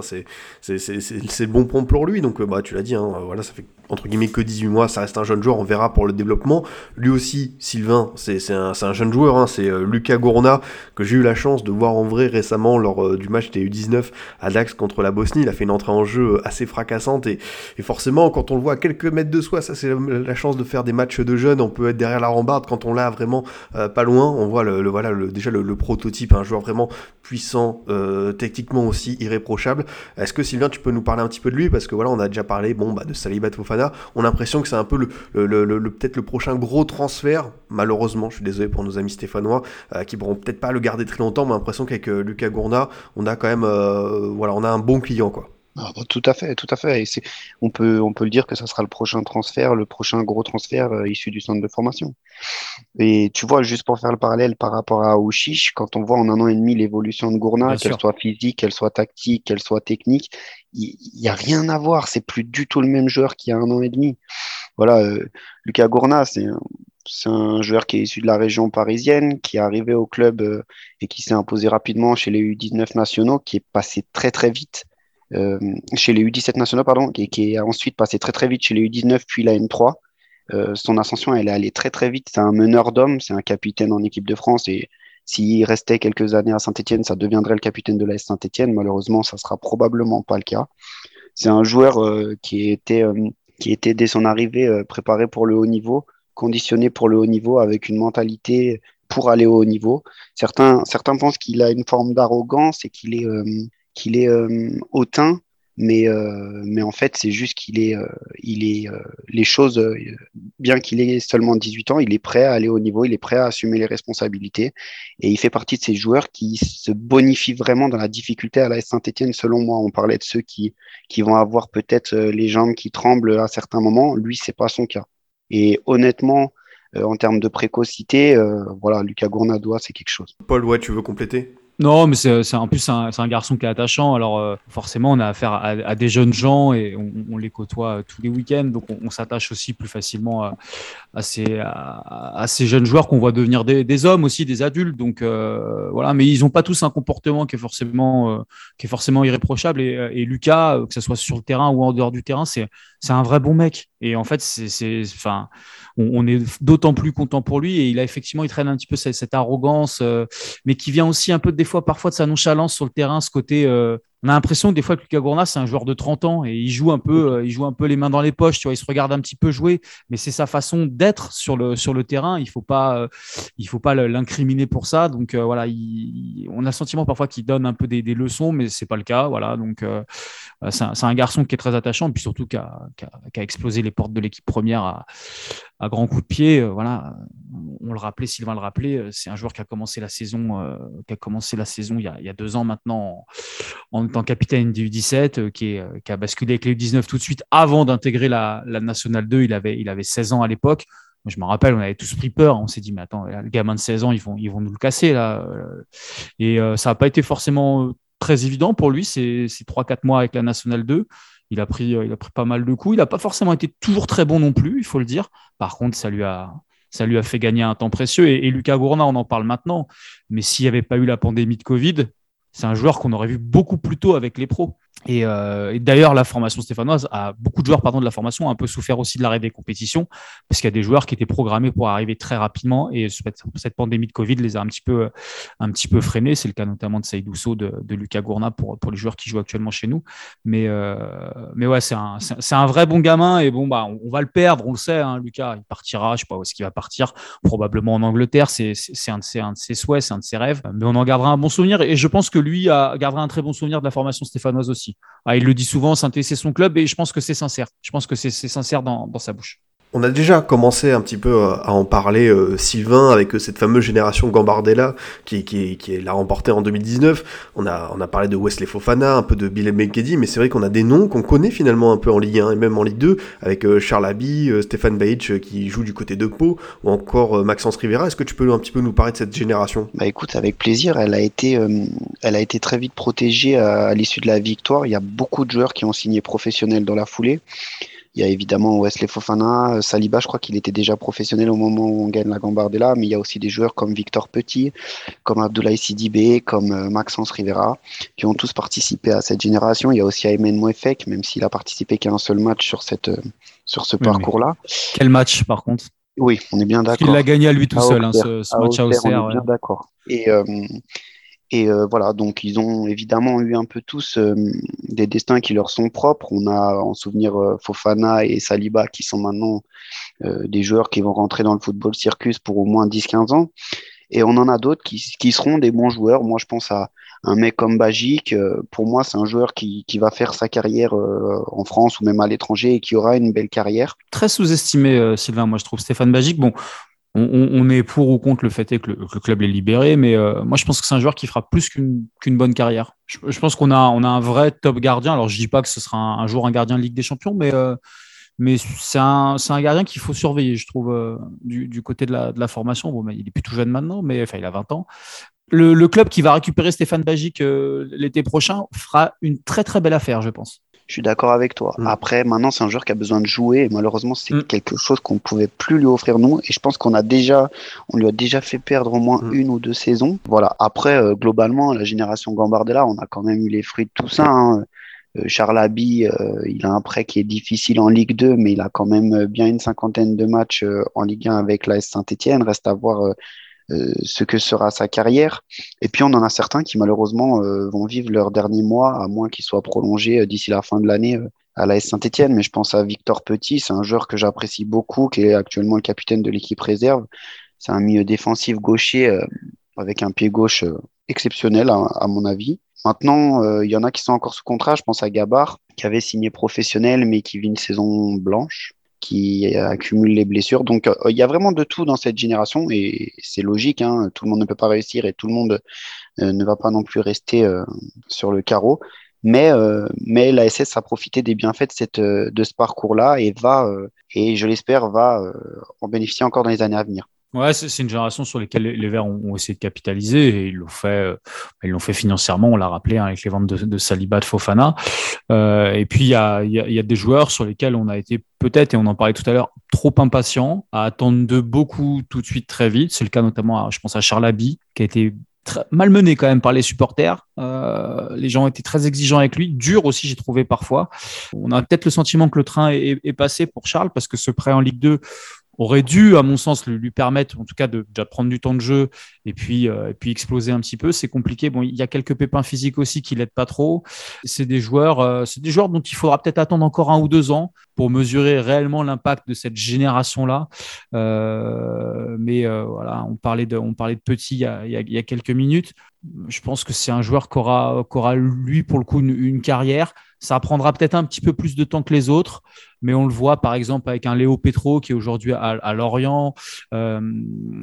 c'est, bon point pour lui. Donc, euh, bah, tu l'as dit, hein, voilà, ça fait entre guillemets que 18 mois, ça reste un jeune joueur, on verra pour le développement. Lui aussi, Sylvain, c'est, un, un, jeune joueur, hein. c'est euh, Lucas Gourna, que j'ai eu la chance de voir en vrai récemment lors euh, du match des U19 à Dax contre la Bosnie. Il a fait une entrée en jeu assez fracassante et, et forcément, quand on le voit à quelques mètres de soi, ça c'est la, chance de faire des matchs de jeunes. On peut être derrière la rambarde quand on l'a vraiment pas loin. On voit le, voilà, déjà le, prototype, un joueur vraiment puissant, euh, techniquement aussi irréprochable. Est-ce que Sylvain, tu peux nous parler un petit peu de lui? Parce que voilà, on a déjà parlé bon, bah, de Fofana. On a l'impression que c'est un peu le, peut-être le prochain gros transfert. Malheureusement, je suis désolé pour nos amis stéphanois euh, qui pourront peut-être pas le garder très longtemps, mais l'impression qu'avec euh, Lucas Gourna, on a quand même voilà, on a un bon client quoi. Ah, bah, tout à fait, tout à fait. Et on peut, on peut le dire que ça sera le prochain transfert, le prochain gros transfert euh, issu du centre de formation. Et tu vois, juste pour faire le parallèle par rapport à Ouchiche, quand on voit en un an et demi l'évolution de Gourna, qu'elle soit physique, qu'elle soit tactique, qu'elle soit technique, il n'y a rien à voir. C'est plus du tout le même joueur qu'il y a un an et demi. Voilà, euh, Lucas Gourna, c'est c'est un joueur qui est issu de la région parisienne, qui est arrivé au club euh, et qui s'est imposé rapidement chez les U19 nationaux, qui est passé très très vite chez les U17 nationaux, pardon, qui, est ensuite passé très très vite chez les U19 puis la N3. Euh, son ascension, elle est allée très très vite. C'est un meneur d'hommes, c'est un capitaine en équipe de France et s'il restait quelques années à Saint-Etienne, ça deviendrait le capitaine de la Saint-Etienne. Malheureusement, ça sera probablement pas le cas. C'est un joueur euh, qui était qui était dès son arrivée préparé pour le haut niveau, conditionné pour le haut niveau avec une mentalité pour aller au haut niveau. Certains, certains pensent qu'il a une forme d'arrogance et qu'il est, qu'il est euh, hautain, mais, euh, mais en fait, c'est juste qu'il est, euh, il est les choses, bien qu'il ait seulement 18 ans, il est prêt à aller au niveau, il est prêt à assumer les responsabilités. Et il fait partie de ces joueurs qui se bonifient vraiment dans la difficulté à la Saint-Etienne, selon moi. On parlait de ceux qui, qui vont avoir peut-être les jambes qui tremblent à certains moments. Lui, c'est pas son cas. Et honnêtement, en termes de précocité, voilà, Lucas Gournadois, c'est quelque chose. Paul, ouais, tu veux compléter? Non, mais c'est en plus c'est un, garçon qui est attachant. Alors euh, forcément, on a affaire à, des jeunes gens et on, les côtoie euh, tous les week-ends, donc on, s'attache aussi plus facilement à, ces, à, ces, jeunes joueurs qu'on voit devenir des, hommes aussi, des adultes. Donc euh, voilà, mais ils n'ont pas tous un comportement qui est forcément qui est forcément irréprochable. Et, et, Lucas, que ce soit sur le terrain ou en dehors du terrain, c'est un vrai bon mec. Et en fait, c'est, enfin, on, est d'autant plus content pour lui. Et il a effectivement, il traîne un petit peu cette, arrogance, euh, mais qui vient aussi un peu des fois, parfois de sa nonchalance sur le terrain, ce côté, euh, on a l'impression que des fois que Lucas Gourna c'est un joueur de 30 ans et il joue un peu euh, il joue un peu les mains dans les poches tu vois il se regarde un petit peu jouer mais c'est sa façon d'être sur le sur le terrain. Il faut pas euh, il faut pas l'incriminer pour ça. Donc euh, voilà on a le sentiment parfois qu'il donne un peu des, des, leçons mais c'est pas le cas voilà. Donc c'est un, un, garçon qui est très attachant et puis surtout qui a, qui a, explosé les portes de l'équipe première à, à grands coups de pied. voilà, on le rappelait, Sylvain le rappelait, c'est un joueur qui a commencé la saison, qui a commencé la saison il y a, deux ans maintenant en, tant que capitaine du 17, qui, est, qui a basculé avec les U19 tout de suite avant d'intégrer la, la Nationale 2. Il avait, il avait 16 ans à l'époque je me rappelle, on avait tous pris peur. On s'est dit, mais attends, le gamin de 16 ans, ils vont, ils vont nous le casser là. Et euh, ça n'a pas été forcément euh, très évident pour lui, ces, ces 3-4 mois avec la Nationale 2. Il a, pris, euh, il a pris pas mal de coups. Il n'a pas forcément été toujours très bon non plus, il faut le dire. Par contre, ça lui a, ça lui a fait gagner un temps précieux. Et, et Lucas Gourna, on en parle maintenant. Mais s'il n'y avait pas eu la pandémie de Covid, c'est un joueur qu'on aurait vu beaucoup plus tôt avec les pros. Euh, et, d'ailleurs, la formation stéphanoise a beaucoup de joueurs pardon de la formation ont un peu souffert aussi de l'arrêt des compétitions parce qu'il y a des joueurs qui étaient programmés pour arriver très rapidement et cette pandémie de Covid les a un petit peu un petit peu freinés. C'est le cas notamment de Saïd de, de, Lucas Gourna pour pour les joueurs qui jouent actuellement chez nous. Mais euh, mais ouais, c'est un un vrai bon gamin et bon bah on, va le perdre, on le sait. Hein, Lucas, il partira, je sais pas où est-ce qu'il va partir, probablement en Angleterre. C'est un de ses souhaits, c'est un de ses rêves. Mais on en gardera un bon souvenir et je pense que lui a, gardera un très bon souvenir de la formation stéphanoise aussi. Ah, il le dit souvent, saint c'est son club et je pense que c'est sincère. Je pense que c'est sincère dans sa bouche. On a déjà commencé un petit peu euh, à en parler, euh, Sylvain, avec euh, cette fameuse génération Gambardella qui, qui, qui l'a remporté en 2019. On a, on a parlé de Wesley Fofana, un peu de Bill Mekedi, mais c'est vrai qu'on a des noms qu'on connaît finalement un peu en Ligue 1 et même en Ligue 2, avec Charles Abbey, Stéphane Bajic qui joue du côté de Pau, ou encore Maxence Rivera. Est-ce que tu peux un petit peu nous parler de cette génération? Bah écoute, avec plaisir. Elle a été, elle a été très vite protégée à, à l'issue de la victoire. Il y a beaucoup de joueurs qui ont signé professionnels dans la foulée. Il y a évidemment Wesley Fofana, euh, Saliba, je crois qu'il était déjà professionnel au moment où on gagne la Gambardella, mais il y a aussi des joueurs comme Victor Petit, comme Abdoulaye Sidibé, comme euh, Maxence Rivera, qui ont tous participé à cette génération. Il y a aussi Aymen Mouefek, même s'il a participé qu'à un seul match sur, cette, euh, sur ce parcours-là. Quel match, par contre? Oui, on est bien d'accord. Il l'a gagné à lui tout seul, hein, ce, match à Auxerre. On est bien d'accord. Et, et euh, voilà, donc ils ont évidemment eu un peu tous euh, des destins qui leur sont propres. On a en souvenir euh, Fofana et Saliba qui sont maintenant des joueurs qui vont rentrer dans le football circus pour au moins 10-15 ans. Et on en a d'autres qui, qui, seront des bons joueurs. Moi, je pense à un mec comme Bagic. pour moi, c'est un joueur qui, qui, va faire sa carrière en France ou même à l'étranger et qui aura une belle carrière. Très sous-estimé, Sylvain, moi, je trouve. Stéphane Bagic, bon, on, est pour ou contre le fait que le, club l'ait libéré, mais euh, moi je pense que c'est un joueur qui fera plus qu'une bonne carrière. Je, pense qu'on a, un vrai top gardien. Alors je dis pas que ce sera un, jour un gardien de Ligue des Champions, mais, euh, mais c'est un, gardien qu'il faut surveiller, je trouve, euh, du, côté de la, formation. Il est plus jeune maintenant, mais il a 20 ans. Le, le club qui va récupérer Stéphane Bagic l'été prochain fera une très très belle affaire, je pense. Je suis d'accord avec toi. Mm. Après, maintenant, c'est un joueur qui a besoin de jouer. Et malheureusement, c'est mm. quelque chose qu'on ne pouvait plus lui offrir nous. Et je pense qu'on a déjà, on lui a déjà fait perdre au moins mm. une ou deux saisons. Voilà. Après, euh, globalement, la génération Gambardella, on a quand même eu les fruits de tout ça. Hein. Euh, Charles Abbey, euh, il a un prêt qui est difficile en Ligue 2, mais il a quand même bien une cinquantaine de matchs en Ligue 1 avec l'AS Saint-Etienne. Reste à voir euh, ce que sera sa carrière. Et puis on en a certains qui malheureusement euh, vont vivre leurs derniers mois, à moins qu'ils soient prolongés euh, d'ici la fin de l'année à la Saint-Etienne. Mais je pense à Victor Petit, c'est un joueur que j'apprécie beaucoup, qui est actuellement le capitaine de l'équipe réserve. C'est un milieu défensif gaucher avec un pied gauche exceptionnel à, mon avis. Maintenant, il y en a qui sont encore sous contrat. Je pense à Gabar, qui avait signé professionnel, mais qui vit une saison blanche qui accumule les blessures. Donc, euh, il y a vraiment de tout dans cette génération et c'est logique. Hein, tout le monde ne peut pas réussir et tout le monde euh, ne va pas non plus rester euh, sur le carreau. Mais, mais la SS a profité des bienfaits de, cette, de ce parcours-là et va, et je l'espère, va en bénéficier encore dans les années à venir. Ouais, c'est une génération sur laquelle les Verts ont, essayé de capitaliser et ils l'ont fait, euh, ils l'ont fait financièrement. On l'a rappelé hein, avec les ventes de, de, Saliba, de Fofana. Euh, et puis il y a, y, y a, des joueurs sur lesquels on a été peut-être, et on en parlait tout à l'heure, trop impatient à attendre de beaucoup tout de suite très vite. C'est le cas notamment, je pense à Charles Abbey, qui a été malmené quand même par les supporters. Euh, les gens étaient très exigeants avec lui, dur aussi j'ai trouvé parfois. On a peut-être le sentiment que le train est, est, passé pour Charles parce que ce prêt en Ligue 2 aurait dû, à mon sens, lui, permettre, en tout cas, de, de, prendre du temps de jeu et puis, euh, et puis exploser un petit peu. C'est compliqué. Bon, il y a quelques pépins physiques aussi qui l'aident pas trop. C'est des joueurs, euh, c'est des joueurs dont il faudra peut-être attendre encore un ou deux ans pour mesurer réellement l'impact de cette génération-là. Euh, mais euh, voilà, on parlait de, on parlait de petit il y a, il y a quelques minutes. Je pense que c'est un joueur qui aura, lui, pour le coup, une, une carrière Ça prendra peut-être un petit peu plus de temps que les autres, mais on le voit par exemple avec un Léo Petro qui est aujourd'hui à, Lorient, euh,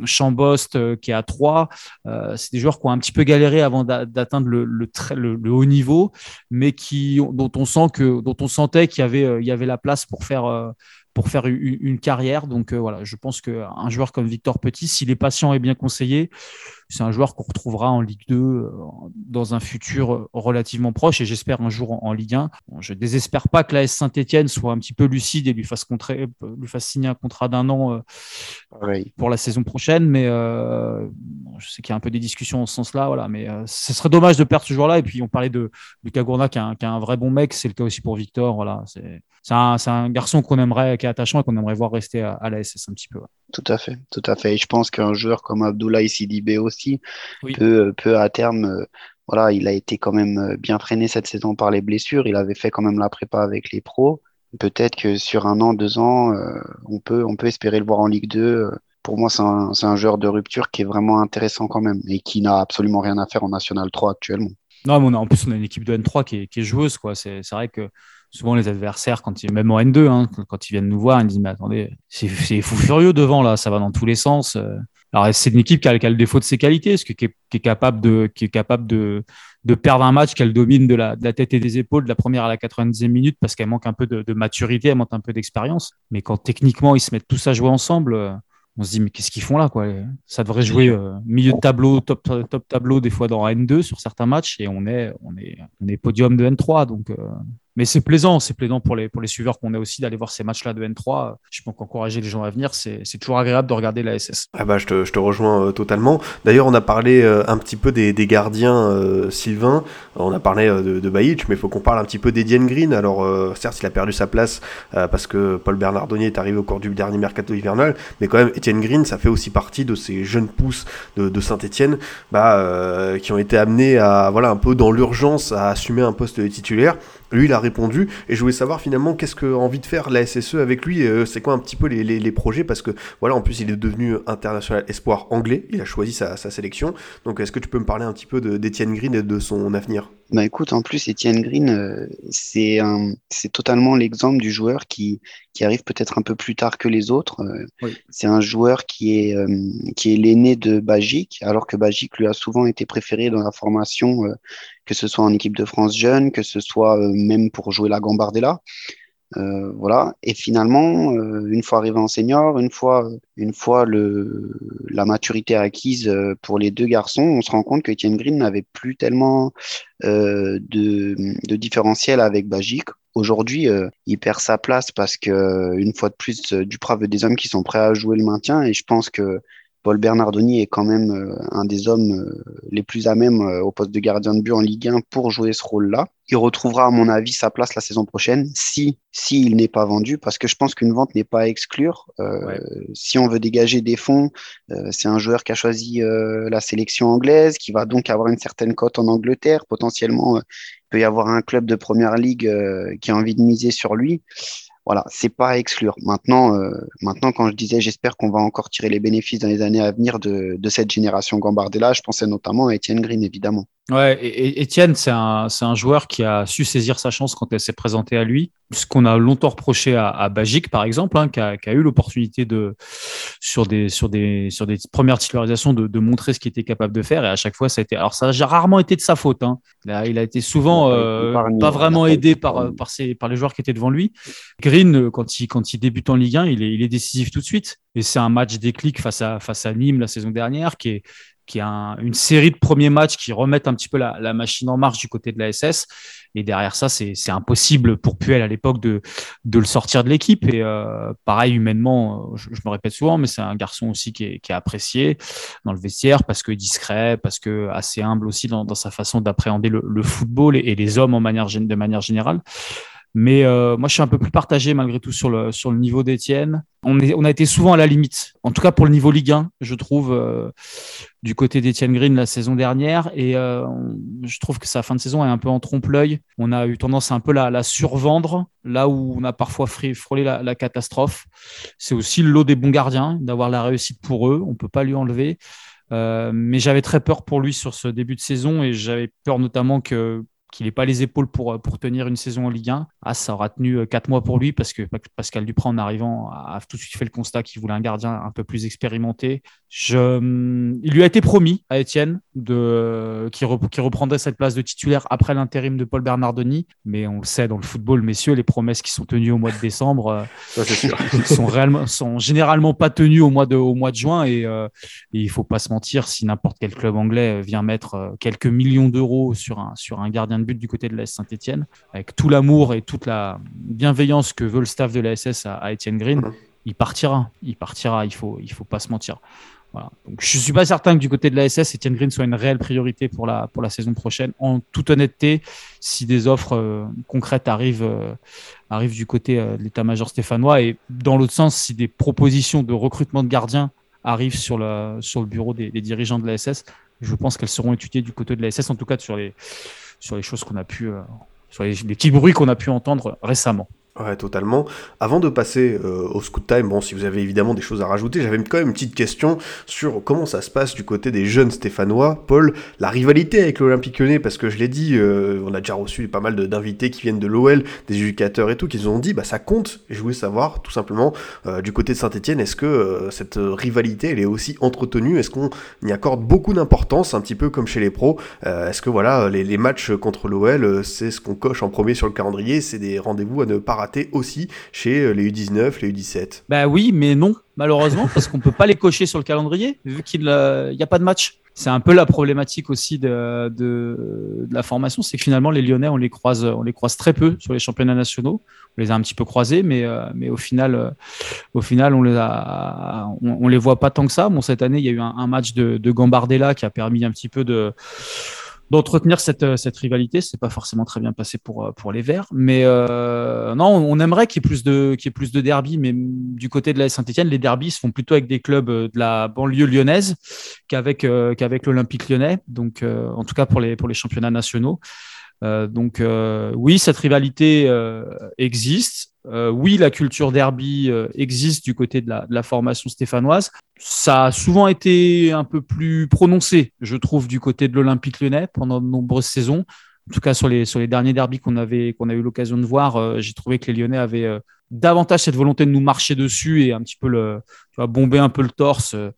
Chambost euh, qui est à Troyes. Euh, c'est des joueurs qui ont un petit peu galéré avant d'atteindre le, le, haut niveau, mais qui, dont on sent que, dont on sentait qu'il y avait, il y avait la place pour faire pour faire une, carrière. Donc voilà, je pense qu'un joueur comme Victor Petit, s'il est patient et bien conseillé, c'est un joueur qu'on retrouvera en Ligue 2 euh, dans un futur relativement proche et j'espère un jour en, Ligue 1. je ne désespère pas que la S Saint-Etienne soit un petit peu lucide et lui fasse, lui fasse signer un contrat d'un an euh, pour la saison prochaine, mais euh, je sais qu'il y a un peu des discussions en ce sens-là, voilà, mais ce serait dommage de perdre ce joueur-là. Et puis on parlait de Lucas Gourna qui est un, vrai bon mec, c'est le cas aussi pour Victor. Voilà, c'est un, garçon qu'on aimerait, qui est attachant et qu'on aimerait voir rester à, la SS un petit peu. Tout à fait, tout à fait. Et je pense qu'un joueur comme Abdoulaye Sidibé aussi peut, peut à terme, euh, voilà, il a été quand même euh, bien freiné cette saison par les blessures. Il avait fait quand même la prépa avec les pros. Peut-être que sur un an, deux ans, euh, on, peut, on peut espérer le voir en Ligue 2. Pour moi, c'est un, un, joueur de rupture qui est vraiment intéressant quand même et qui n'a absolument rien à faire en National 3 actuellement. Non, mais on a, en plus, on a une équipe de N3 qui est, qui est joueuse. C'est vrai que souvent les adversaires, quand ils, même en N2, hein, quand ils viennent nous voir, ils disent Mais attendez, c'est fou furieux devant, là, ça va dans tous les sens. Euh. Alors, c'est une équipe qui a, le défaut de ses qualités, qui, est, qui est capable de, qui est capable de, de perdre un match qu'elle domine de la, de la, tête et des épaules de la première à la 90e minute parce qu'elle manque un peu de, de, maturité, elle manque un peu d'expérience. Mais quand techniquement ils se mettent tous à jouer ensemble, euh, on se dit mais qu'est-ce qu'ils font là quoi? Ça devrait jouer euh, milieu de tableau, top, top tableau des fois dans N2 sur certains matchs et on est on est on est podium de N3 donc mais c'est plaisant, c'est plaisant pour les, pour les suiveurs qu'on a aussi d'aller voir ces matchs-là de N3. Je pense qu'encourager les gens à venir, c'est toujours agréable de regarder la SS. Ah bah, je, te, je te rejoins euh, totalement. D'ailleurs, on a parlé euh, un petit peu des, des gardiens, euh, Sylvain. On a parlé de, Bajic, mais il faut qu'on parle un petit peu d'Edienne Green. Alors, certes, il a perdu sa place parce que Paul Bernardoni est arrivé au cours du dernier mercato hivernal, mais quand même, Etienne Green, ça fait aussi partie de ces jeunes pousses de, de Saint-Etienne bah, qui ont été amenés à, voilà, un peu dans l'urgence à assumer un poste titulaire. Lui, il a répondu et je voulais savoir finalement qu'est-ce que envie de faire la SSE avec lui. Euh, c'est quoi un petit peu les, les, projets parce que voilà, en plus, il est devenu international espoir anglais. Il a choisi sa, sa sélection. Donc, est-ce que tu peux me parler un petit peu d'Etienne Green et de son avenir? Bah écoute, en plus, Etienne Green, euh, c'est c'est totalement l'exemple du joueur qui, qui arrive peut-être un peu plus tard que les autres. Euh, c'est un joueur qui est, qui est l'aîné de Bagic, alors que Bagic lui a souvent été préféré dans la formation que ce soit en équipe de France jeune, que ce soit euh, même pour jouer la Gambardella. Euh, voilà. Et finalement, euh, une fois arrivé en senior, une fois, une fois le, la maturité acquise pour les deux garçons, on se rend compte que Etienne Green n'avait plus tellement de, de, différentiel avec Bagic. Aujourd'hui, il perd sa place parce que une fois de plus, Duprat veut des hommes qui sont prêts à jouer le maintien. Et je pense que Paul Bernardoni est quand même euh, un des hommes euh, les plus à même euh, au poste de gardien de but en Ligue 1 pour jouer ce rôle-là. Il retrouvera, à mon avis, sa place la saison prochaine si, si il n'est pas vendu, parce que je pense qu'une vente n'est pas à exclure. Si on veut dégager des fonds, c'est un joueur qui a choisi la sélection anglaise, qui va donc avoir une certaine cote en Angleterre. Potentiellement, il peut y avoir un club de première ligue qui a envie de miser sur lui voilà, c'est pas à exclure. Maintenant, euh, maintenant, quand je disais, j'espère qu'on va encore tirer les bénéfices dans les années à venir de, cette génération Gambardella, je pensais notamment à Étienne Green, évidemment. Ouais, et Étienne, c'est un, un, joueur qui a su saisir sa chance quand elle s'est présentée à lui. Ce qu'on a longtemps reproché à, à Bagic, par exemple, hein, qui, a, qui, a, eu l'opportunité de, sur des, sur des, sur des premières titularisations, de, de montrer ce qu'il était capable de faire. Et à chaque fois, ça a été. Alors, ça a rarement été de sa faute. Hein. Là, il a été souvent euh, pas vraiment aidé par, par, ses, par les joueurs qui étaient devant lui. Green, quand il, quand il débute en Ligue 1, il est, il est décisif tout de suite. Et c'est un match déclic face à, face à Nîmes la saison dernière qui est, qui a une série de premiers matchs qui remettent un petit peu la, machine en marche du côté de la SS. Et derrière ça, c'est impossible pour Puel à l'époque de, le sortir de l'équipe. Et euh, pareil, humainement, je, me répète souvent, mais c'est un garçon aussi qui est, apprécié dans le vestiaire parce que discret, parce que assez humble aussi dans, sa façon d'appréhender le, football et, les hommes de manière générale. Mais euh, moi, je suis un peu plus partagé malgré tout sur le, sur le niveau d'Etienne. On, a été souvent à la limite, en tout cas pour le niveau Ligue 1, je trouve, euh, du côté d'Etienne Green la saison dernière. Et euh, je trouve que sa fin de saison est un peu en trompe-l'œil. On a eu tendance à un peu la, la survendre, là où on a parfois frôlé la catastrophe. C'est aussi le lot des bons gardiens, d'avoir la réussite pour eux. On ne peut pas lui enlever. mais j'avais très peur pour lui sur ce début de saison et j'avais peur notamment que qu'il n'ait pas les épaules pour, pour tenir une saison en Ligue 1. Ah, ça aura tenu 4 mois pour lui parce que Pascal Duprat, en arrivant, a tout de suite fait le constat qu'il voulait un gardien un peu plus expérimenté. Je... Il lui a été promis à Étienne de... qui, qui reprendrait cette place de titulaire après l'intérim de Paul Bernardoni. Mais on le sait, dans le football, messieurs, les promesses qui sont tenues au mois de décembre ça, sûr. sont, réellement, sont généralement pas tenues au mois de, au mois de juin. Et, et il faut pas se mentir, si n'importe quel club anglais vient mettre quelques millions d'euros sur un, sur un gardien de but du côté de l'AS Saint-Etienne, avec tout l'amour et toute la bienveillance que veut le staff de la SS à, à Etienne Green, mmh. il partira. Il partira, il faut, il faut pas se mentir. Voilà. Donc, je ne suis pas certain que du côté de la SS, Etienne Green soit une réelle priorité pour la, pour la saison prochaine. En toute honnêteté, si des offres euh, concrètes arrivent, euh, arrivent du côté euh, de l'état-major stéphanois, et dans l'autre sens, si des propositions de recrutement de gardiens arrivent sur le, sur le bureau des, des dirigeants de la SS, je pense qu'elles seront étudiées du côté de la SS, en tout cas sur les, sur les choses qu'on a pu, euh, sur les, les petits bruits qu'on a pu entendre récemment. Ouais, totalement. Avant de passer euh, au scoot time, bon, si vous avez évidemment des choses à rajouter, j'avais quand même une petite question sur comment ça se passe du côté des jeunes stéphanois. Paul, la rivalité avec l'Olympique lyonnais, parce que je l'ai dit, euh, on a déjà reçu pas mal d'invités qui viennent de l'OL, des éducateurs et tout, qui nous ont dit, bah ça compte. Et je voulais savoir, tout simplement, euh, du côté de Saint-Etienne, est-ce que cette rivalité, elle est aussi entretenue? Est-ce qu'on y accorde beaucoup d'importance, un petit peu comme chez les pros? Est-ce que voilà, les, les matchs contre l'OL, c'est ce qu'on coche en premier sur le calendrier, c'est des rendez-vous à ne pas rater aussi chez les U19, les U17 Bah oui, mais non, malheureusement, parce qu'on peut pas les cocher sur le calendrier, vu qu'il n'y a pas de match. C'est un peu la problématique aussi de, la formation, c'est que finalement les Lyonnais, on les croise, on les croise très peu sur les championnats nationaux. On les a un petit peu croisés, mais, mais au final, au final, on les on, les voit pas tant que ça. Bon, cette année, il y a eu un, match de Gambardella qui a permis un petit peu de d'entretenir cette, cette rivalité. C'est pas forcément très bien passé pour, pour les Verts, mais euh, non, on aimerait qu'il y ait plus de qu'il y ait plus de derby, mais du côté de la Saint-Etienne, les derbys se font plutôt avec des clubs de la banlieue lyonnaise qu'avec euh, qu'avec l'Olympique lyonnais. Donc, euh, en tout cas pour les pour les championnats nationaux. Euh, donc euh, oui, cette rivalité euh, existe. oui, la culture derby existe du côté de la, de la, formation stéphanoise. Ça a souvent été un peu plus prononcé, je trouve, du côté de l'Olympique lyonnais pendant de nombreuses saisons. En tout cas, sur les, derniers derbys qu'on avait qu'on a eu l'occasion de voir, j'ai trouvé que les Lyonnais avaient davantage cette volonté de nous marcher dessus et un petit peu le, tu vois, bomber un peu le torse euh,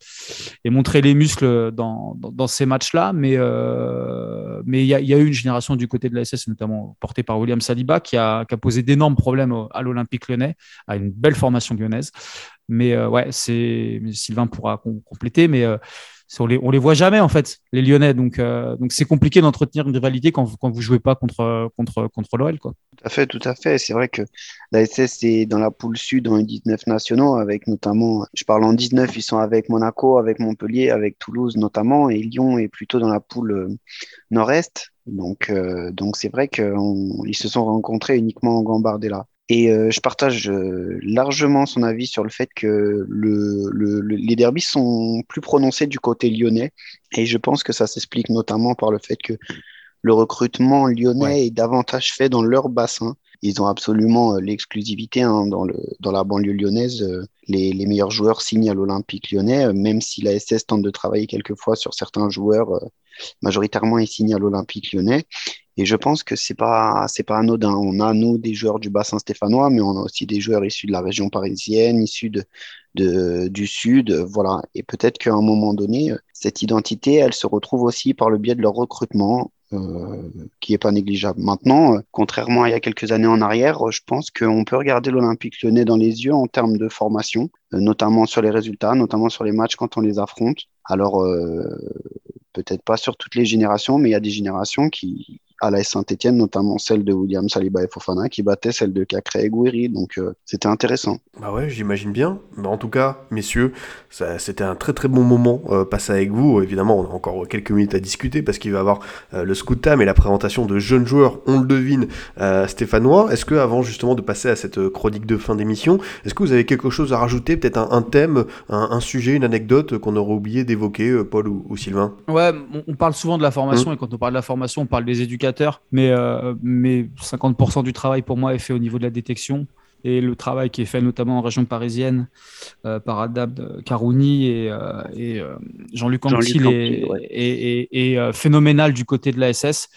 et montrer les muscles dans, ces matchs-là. Mais euh, mais il y a, eu une génération du côté de la SS, notamment portée par William Saliba, qui a posé d'énormes problèmes à l'Olympique lyonnais, à une belle formation lyonnaise. Mais euh, ouais, c'est Sylvain pourra compléter, mais euh, on les, on les voit jamais en fait, les Lyonnais. Donc euh, donc c'est compliqué d'entretenir une rivalité quand vous, quand vous jouez pas contre contre contre l'OL. Tout à fait, tout à fait. C'est vrai que la SS est dans la poule sud dans les 19 nationaux, avec notamment, je parle en 19, ils sont avec Monaco, avec Montpellier, avec Toulouse notamment, et Lyon est plutôt dans la poule nord-est. Donc donc c'est vrai qu'ils se sont rencontrés uniquement en Gambardella. Et euh, je partage euh, largement son avis sur le fait que le, le, le, les derbys sont plus prononcés du côté lyonnais. Et je pense que ça s'explique notamment par le fait que le recrutement lyonnais ouais. est davantage fait dans leur bassin. Ils ont absolument euh, l'exclusivité hein, dans, le, dans la banlieue lyonnaise. Euh, les, les meilleurs joueurs signent à l'Olympique lyonnais, euh, même si la SS tente de travailler quelquefois sur certains joueurs. majoritairement, ils signent à l'Olympique lyonnais. Et je pense que c'est pas c'est pas anodin. On a nous des joueurs du bassin stéphanois, mais on a aussi des joueurs issus de la région parisienne, issus de, de du sud, voilà. Et peut-être qu'à un moment donné, cette identité, elle se retrouve aussi par le biais de leur recrutement. Euh, qui est pas négligeable. Maintenant, euh, contrairement à il y a quelques années en arrière, je pense qu'on peut regarder l'Olympique lyonnais dans les yeux en termes de formation, euh, notamment sur les résultats, notamment sur les matchs quand on les affronte. Alors, peut-être pas sur toutes les générations, mais il y a des générations qui, à la Saint-Etienne, notamment celle de William Saliba et Fofana, qui battait celle de Cacré et Gouiri. Donc euh, c'était intéressant. Bah ouais, j'imagine bien. Bah, en tout cas, messieurs, c'était un très très bon moment euh, passé avec vous. Évidemment, on a encore quelques minutes à discuter parce qu'il va y avoir euh, le scout time et la présentation de jeunes joueurs, on le devine, euh, stéphanois. Est-ce que avant justement de passer à cette chronique de fin d'émission, est-ce que vous avez quelque chose à rajouter, peut-être un, un, thème, un, un, sujet, une anecdote qu'on aurait oublié d'évoquer, euh, Paul ou, ou, Sylvain? Ouais, on, parle souvent de la formation mmh. et quand on parle de la formation, on parle des éducateurs mais, euh, mais 50% du travail pour moi est fait au niveau de la détection. Et le travail qui est fait notamment en région parisienne euh, par Adab Karouni et, euh, et euh, Jean-Luc Anquetil est, phénoménal du côté de la SS.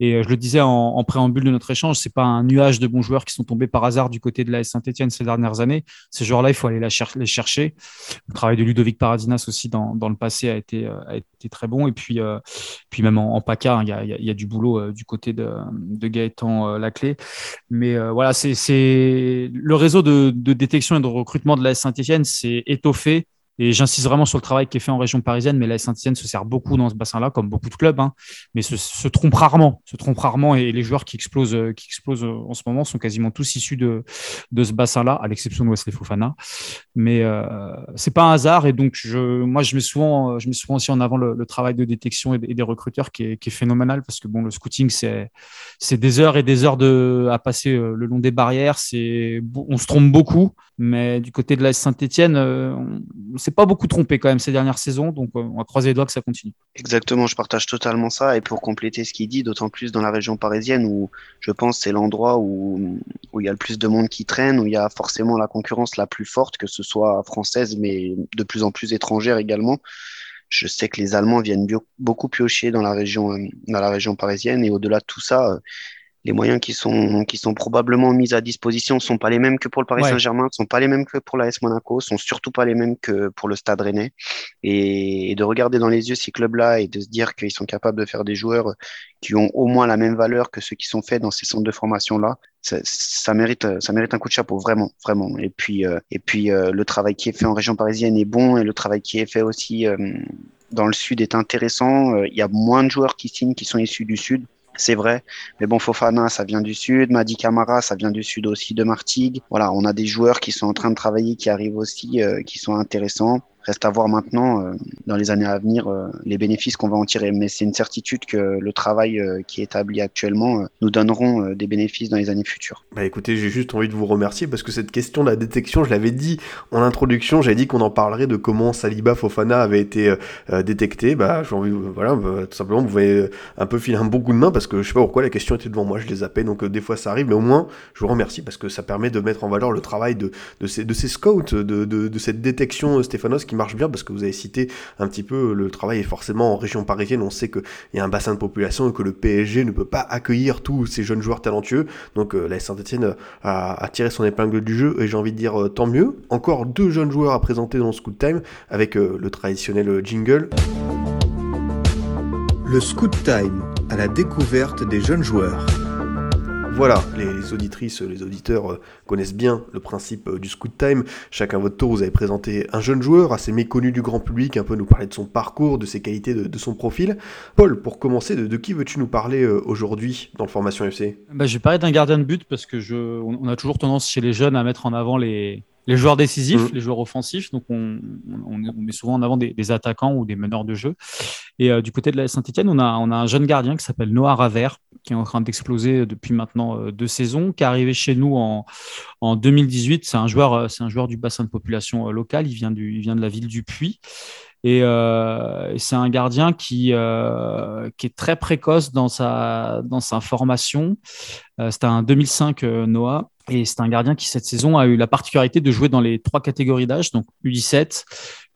Et je le disais en, préambule de notre échange, c'est pas un nuage de bons joueurs qui sont tombés par hasard du côté de la Saint-Etienne ces dernières années. Ces joueurs-là, il faut aller les chercher. Le travail de Ludovic Paradinas aussi dans, dans le passé a été, a été très bon. Et puis, puis même en, PACA, hein, il y, a, y, a, du boulot du côté de, de Gaëtan Laclé. Mais voilà, c'est le réseau de, détection et de recrutement de la Saint-Etienne s'est étoffé et j'insiste vraiment sur le travail qui est fait en région parisienne, mais la Saint-Etienne se sert beaucoup dans ce bassin-là, comme beaucoup de clubs, hein, mais se, trompe rarement, se trompe rarement, et les joueurs qui explosent, euh, qui explosent euh, en ce moment sont quasiment tous issus de, de ce bassin-là, à l'exception de Wesley Fofana. Mais euh, c'est pas un hasard, et donc je, moi je mets souvent, je mets souvent aussi en avant le, travail de détection et, des recruteurs qui est, phénoménal, parce que bon, le scouting c'est des heures et des heures de à passer euh, le long des barrières, on se trompe beaucoup, mais du côté de la Saint-Etienne, on, s'est pas beaucoup trompé quand même ces dernières saisons, donc euh, on va croiser les doigts que ça continue. Exactement, je partage totalement ça. Et pour compléter ce qu'il dit, d'autant plus dans la région parisienne où je pense c'est l'endroit où, il y a le plus de monde qui traîne, où il y a forcément la concurrence la plus forte, que ce soit française, mais de plus en plus étrangère également. Je sais que les Allemands viennent beaucoup piocher dans la région, euh, dans la région parisienne. Et au-delà de tout ça, euh, les moyens qui sont, qui sont probablement mis à disposition ne sont pas les mêmes que pour le Paris Saint-Germain, ne sont pas les mêmes que pour l'AS Monaco, sont surtout pas les mêmes que pour le Stade Rennais. Et, de regarder dans les yeux ces clubs-là et de se dire qu'ils sont capables de faire des joueurs qui ont au moins la même valeur que ceux qui sont faits dans ces centres de formation-là, ça, mérite, ça mérite un coup de chapeau, vraiment, vraiment. Et puis, euh, et puis euh, le travail qui est fait en région parisienne est bon et le travail qui est fait aussi euh, dans le sud est intéressant. Il y a moins de joueurs qui signent qui sont issus du sud c'est vrai. Mais bon, Fofana, ça vient du sud. Madi Camara, ça vient du sud aussi de Martigues. Voilà, on a des joueurs qui sont en train de travailler, qui arrivent aussi, euh, qui sont intéressants. Reste à voir maintenant, euh, dans les années à venir, euh, les bénéfices qu'on va en tirer. Mais c'est une certitude que le travail euh, qui est établi actuellement nous donneront des bénéfices dans les années futures. Bah écoutez, j'ai juste envie de vous remercier parce que cette question de la détection, je l'avais dit en introduction, j'avais dit qu'on en parlerait de comment Saliba Fofana avait été détecté. Bah, j'ai envie, voilà, bah, tout simplement, vous pouvez un peu filer un bon coup de main parce que je sais pas pourquoi la question était devant moi, je les zappais, donc des fois ça arrive, mais au moins, je vous remercie parce que ça permet de mettre en valeur le travail de, de, ces, de ces scouts, de, de, de cette détection Stéphanos qui marche bien parce que vous avez cité un petit peu le travail est forcément en région parisienne, on sait qu'il y a un bassin de population et que le PSG ne peut pas accueillir tous ces jeunes joueurs talentueux. Donc euh, la Saint-Etienne a, tiré son épingle du jeu et j'ai envie de dire euh, tant mieux. Encore deux jeunes joueurs à présenter dans le Scoot Time avec euh, le traditionnel jingle. Le Scoot Time à la découverte des jeunes joueurs. Voilà, les, auditrices, les auditeurs euh, connaissent bien le principe euh, du Scoot Time. Chacun votre tour, vous avez présenté un jeune joueur assez méconnu du grand public, un peu nous parler de son parcours, de ses qualités, de, son profil. Paul, pour commencer, de, qui veux-tu nous parler euh, aujourd'hui dans le Formation FC bah, Je vais parler d'un gardien de but parce que je, on a toujours tendance chez les jeunes à mettre en avant les, les joueurs décisifs, mmh. les joueurs offensifs. Donc, on, met souvent en avant des, attaquants ou des meneurs de jeu. Et du côté de la Saint-Etienne, on a, on a un jeune gardien qui s'appelle Noah Ravert, qui est en train d'exploser depuis maintenant euh, deux saisons, qui est arrivé chez nous en, en 2018. C'est un joueur, euh, c'est un joueur du bassin de population euh, local. Il vient du, il vient de la ville du Puy. Et, c'est un gardien qui, qui est très précoce dans sa, dans sa formation. C'était un 2005 Noah. Et c'est un gardien qui, cette saison, a eu la particularité de jouer dans les trois catégories d'âge, donc U17,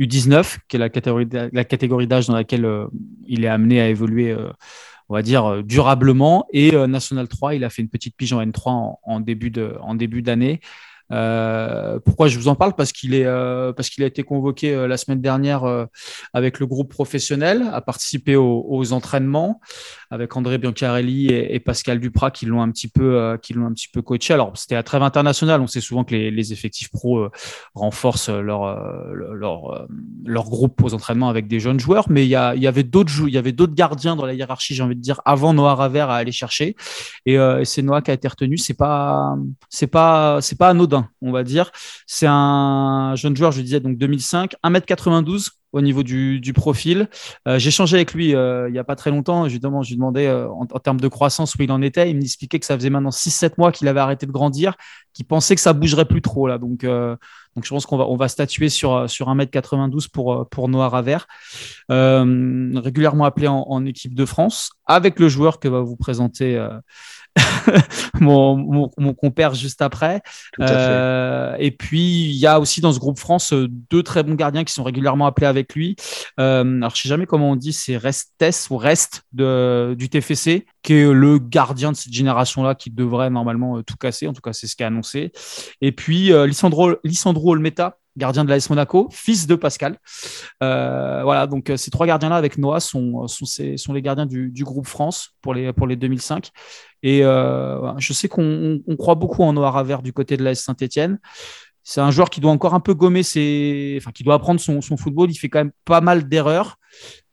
U19, qui est la catégorie, d'âge dans laquelle il est amené à évoluer on va dire, euh, durablement. Et euh, National 3, il a fait une petite pige en N3 en, début de, en début d'année. Euh, pourquoi je vous en parle? Parce qu'il est parce qu'il a été convoqué la semaine dernière avec le groupe professionnel à participer aux entraînements avec André Biancarelli et, Pascal Duprat qui l'ont un petit peu euh, qui l'ont un petit peu coaché. Alors c'était à trêve international, on sait souvent que les, effectifs pro euh, renforcent leur euh, leur leur groupe aux entraînements avec des jeunes joueurs, mais il y, avait d'autres il y avait d'autres gardiens dans la hiérarchie, j'ai envie de dire avant Noah Ravert à aller chercher. Et, c'est Noah qui a été retenu. C'est pas c'est pas c'est pas anodin, on va dire. C'est un jeune joueur, je disais donc 2005, 1m92 au niveau du, profil. Euh, j'ai changé avec lui euh, il n'y a pas très longtemps. Je lui demandais euh, en, termes de croissance où il en était. Il m'expliquait que ça faisait maintenant 6-7 mois qu'il avait arrêté de grandir, qu'il pensait que ça bougerait plus trop là. Donc, donc je pense qu'on va, on va statuer sur, sur 1m92 pour, pour Noah Ravert. régulièrement appelé en, équipe de France avec le joueur que va vous présenter mon, mon, compère juste après. Euh, et puis, il y a aussi dans ce groupe France deux très bons gardiens qui sont régulièrement appelés avec lui. Euh, alors, je sais jamais comment on dit, c'est Restes ou Reste de, du TFC, qui est le gardien de cette génération-là qui devrait normalement euh, tout casser. En tout cas, c'est ce qui est annoncé. Et puis, euh, Lissandro, Lissandro Olmeta, gardien de l'AS Monaco, fils de Pascal. Euh, voilà, donc euh, ces trois gardiens-là avec Noah sont, sont, sont les gardiens du, groupe France pour les, pour les 2005. Et euh, je sais qu'on on croit beaucoup en Noah Ravert du côté de l'AS Saint-Etienne. C'est un joueur qui doit encore un peu gommer ses. Enfin, qui doit apprendre son, son football. Il fait quand même pas mal d'erreurs.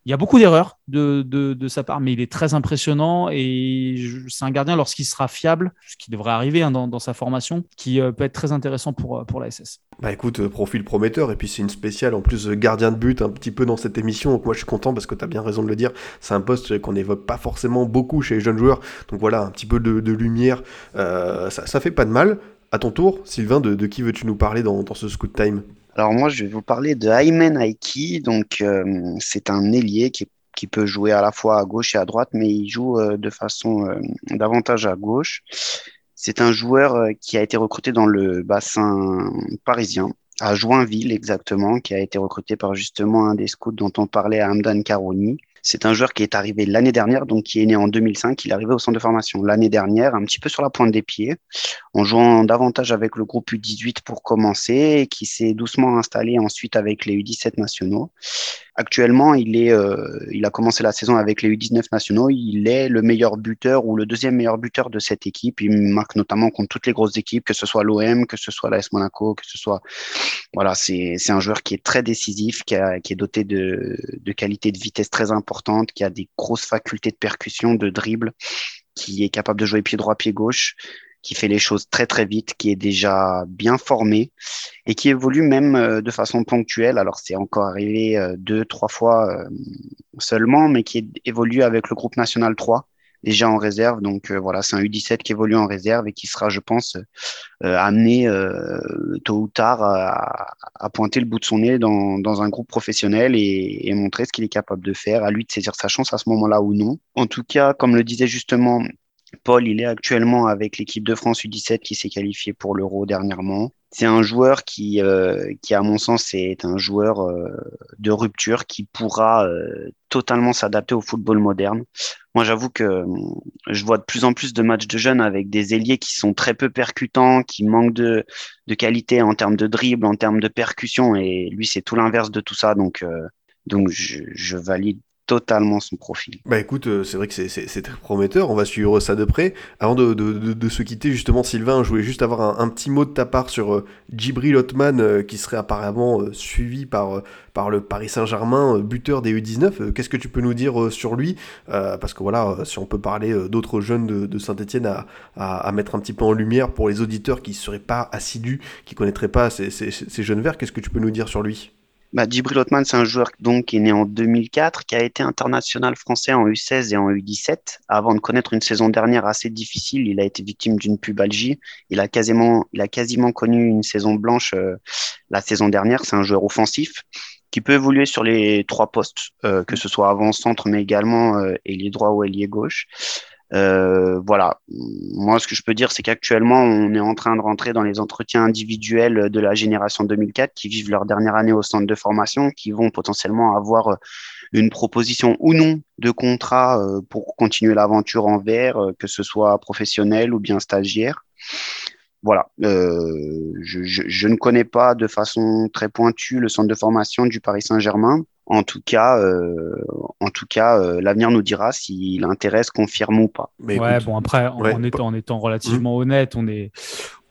Il y a beaucoup d'erreurs de, de, sa part, mais il est très impressionnant et c'est un gardien lorsqu'il sera fiable, ce qui devrait arriver hein, dans, sa formation, qui peut être très intéressant pour, pour la SS. Bah écoute, euh, profil prometteur, et puis c'est une spéciale en plus gardien de but un petit peu dans cette émission, donc moi je suis content parce que tu as bien raison de le dire, c'est un poste qu'on n'évoque pas forcément beaucoup chez les jeunes joueurs, donc voilà, un petit peu de, lumière, euh, ça, ça, fait pas de mal. À ton tour, Sylvain, de, de qui veux-tu nous parler dans, dans ce Scoot Time? Alors moi je vais vous parler de Aymen Aiki, donc euh, c'est un ailier qui, qui, peut jouer à la fois à gauche et à droite, mais il joue euh, de façon euh, davantage à gauche. C'est un joueur qui a été recruté dans le bassin parisien, à Joinville exactement, qui a été recruté par justement un des scouts dont on parlait à Hamdan Karouni. C'est un joueur qui est arrivé l'année dernière, donc qui est né en 2005. Il est arrivé au centre de formation l'année dernière, un petit peu sur la pointe des pieds, en jouant davantage avec le groupe U18 pour commencer, et qui s'est doucement installé ensuite avec les U17 nationaux. Actuellement, euh, il a commencé la saison avec les U19 nationaux. Il est le meilleur buteur ou le deuxième meilleur buteur de cette équipe. Il marque notamment contre toutes les grosses équipes, que ce soit l'OM, que ce soit l'AS Monaco, que ce soit. Voilà, c'est un joueur qui est très décisif, qui, est doté de qualités de vitesse très importantes, qui a des grosses facultés de percussion, de dribble, qui est capable de jouer pied droit, pied gauche qui fait les choses très très vite, qui est déjà bien formé et qui évolue même euh, de façon ponctuelle. Alors c'est encore arrivé euh, deux, trois fois euh, seulement, mais qui évolue avec le groupe national 3 déjà en réserve. Donc voilà, c'est un U17 qui évolue en réserve et qui sera, je pense, amené tôt ou tard à, pointer le bout de son nez dans, dans un groupe professionnel et, et montrer ce qu'il est capable de faire. À lui de saisir sa chance à ce moment-là ou non. En tout cas, comme le disait justement Paul, il est actuellement avec l'équipe de France U17 qui s'est qualifié pour l'Euro dernièrement. C'est un joueur qui, euh, qui, à mon sens, est un joueur euh, de rupture qui pourra euh, totalement s'adapter au football moderne. Moi, j'avoue que je vois de plus en plus de matchs de jeunes avec des ailiers qui sont très peu percutants, qui manquent de, de qualité en termes de dribble, en termes de percussion, et lui, c'est tout l'inverse de tout ça. Donc, donc je valide totalement son profil. Bah écoute, euh, c'est vrai que c'est très prometteur, on va suivre ça de près. Avant de, se quitter, justement, Sylvain, je voulais juste avoir un, petit mot de ta part sur euh, Djibril euh, qui serait apparemment euh, suivi par, par le Paris Saint-Germain, buteur des U19. Qu'est-ce que tu peux nous dire sur lui? Parce que voilà, si on peut parler d'autres jeunes de, Saint-Etienne à, à, à, mettre un petit peu en lumière pour les auditeurs qui ne seraient pas assidus, qui ne connaîtraient pas ces, ces, ces jeunes verts, qu'est-ce que tu peux nous dire sur lui? Bah, Djibril Otman, c'est un joueur donc, qui est né en 2004, qui a été international français en U16 et en U17. Avant de connaître une saison dernière assez difficile, il a été victime d'une pubalgie. Il a quasiment, il a quasiment connu une saison blanche euh, la saison dernière. C'est un joueur offensif qui peut évoluer sur les trois postes, euh, que ce soit avant-centre, mais également euh, ailier droit ou ailier gauche. Euh, voilà. Moi, ce que je peux dire, c'est qu'actuellement, on est en train de rentrer dans les entretiens individuels de la génération 2004 qui vivent leur dernière année au centre de formation, qui vont potentiellement avoir une proposition ou non de contrat euh, pour continuer l'aventure en euh, que ce soit professionnel ou bien stagiaire. Voilà. Euh, je ne connais pas de façon très pointue le centre de formation du Paris Saint-Germain. En tout cas, euh, en tout cas, euh, l'avenir nous dira si l'intérêt se confirme ou pas. Mais ouais, écoute, bon après, en, ouais. en, étant, en étant relativement mmh. honnête, on est,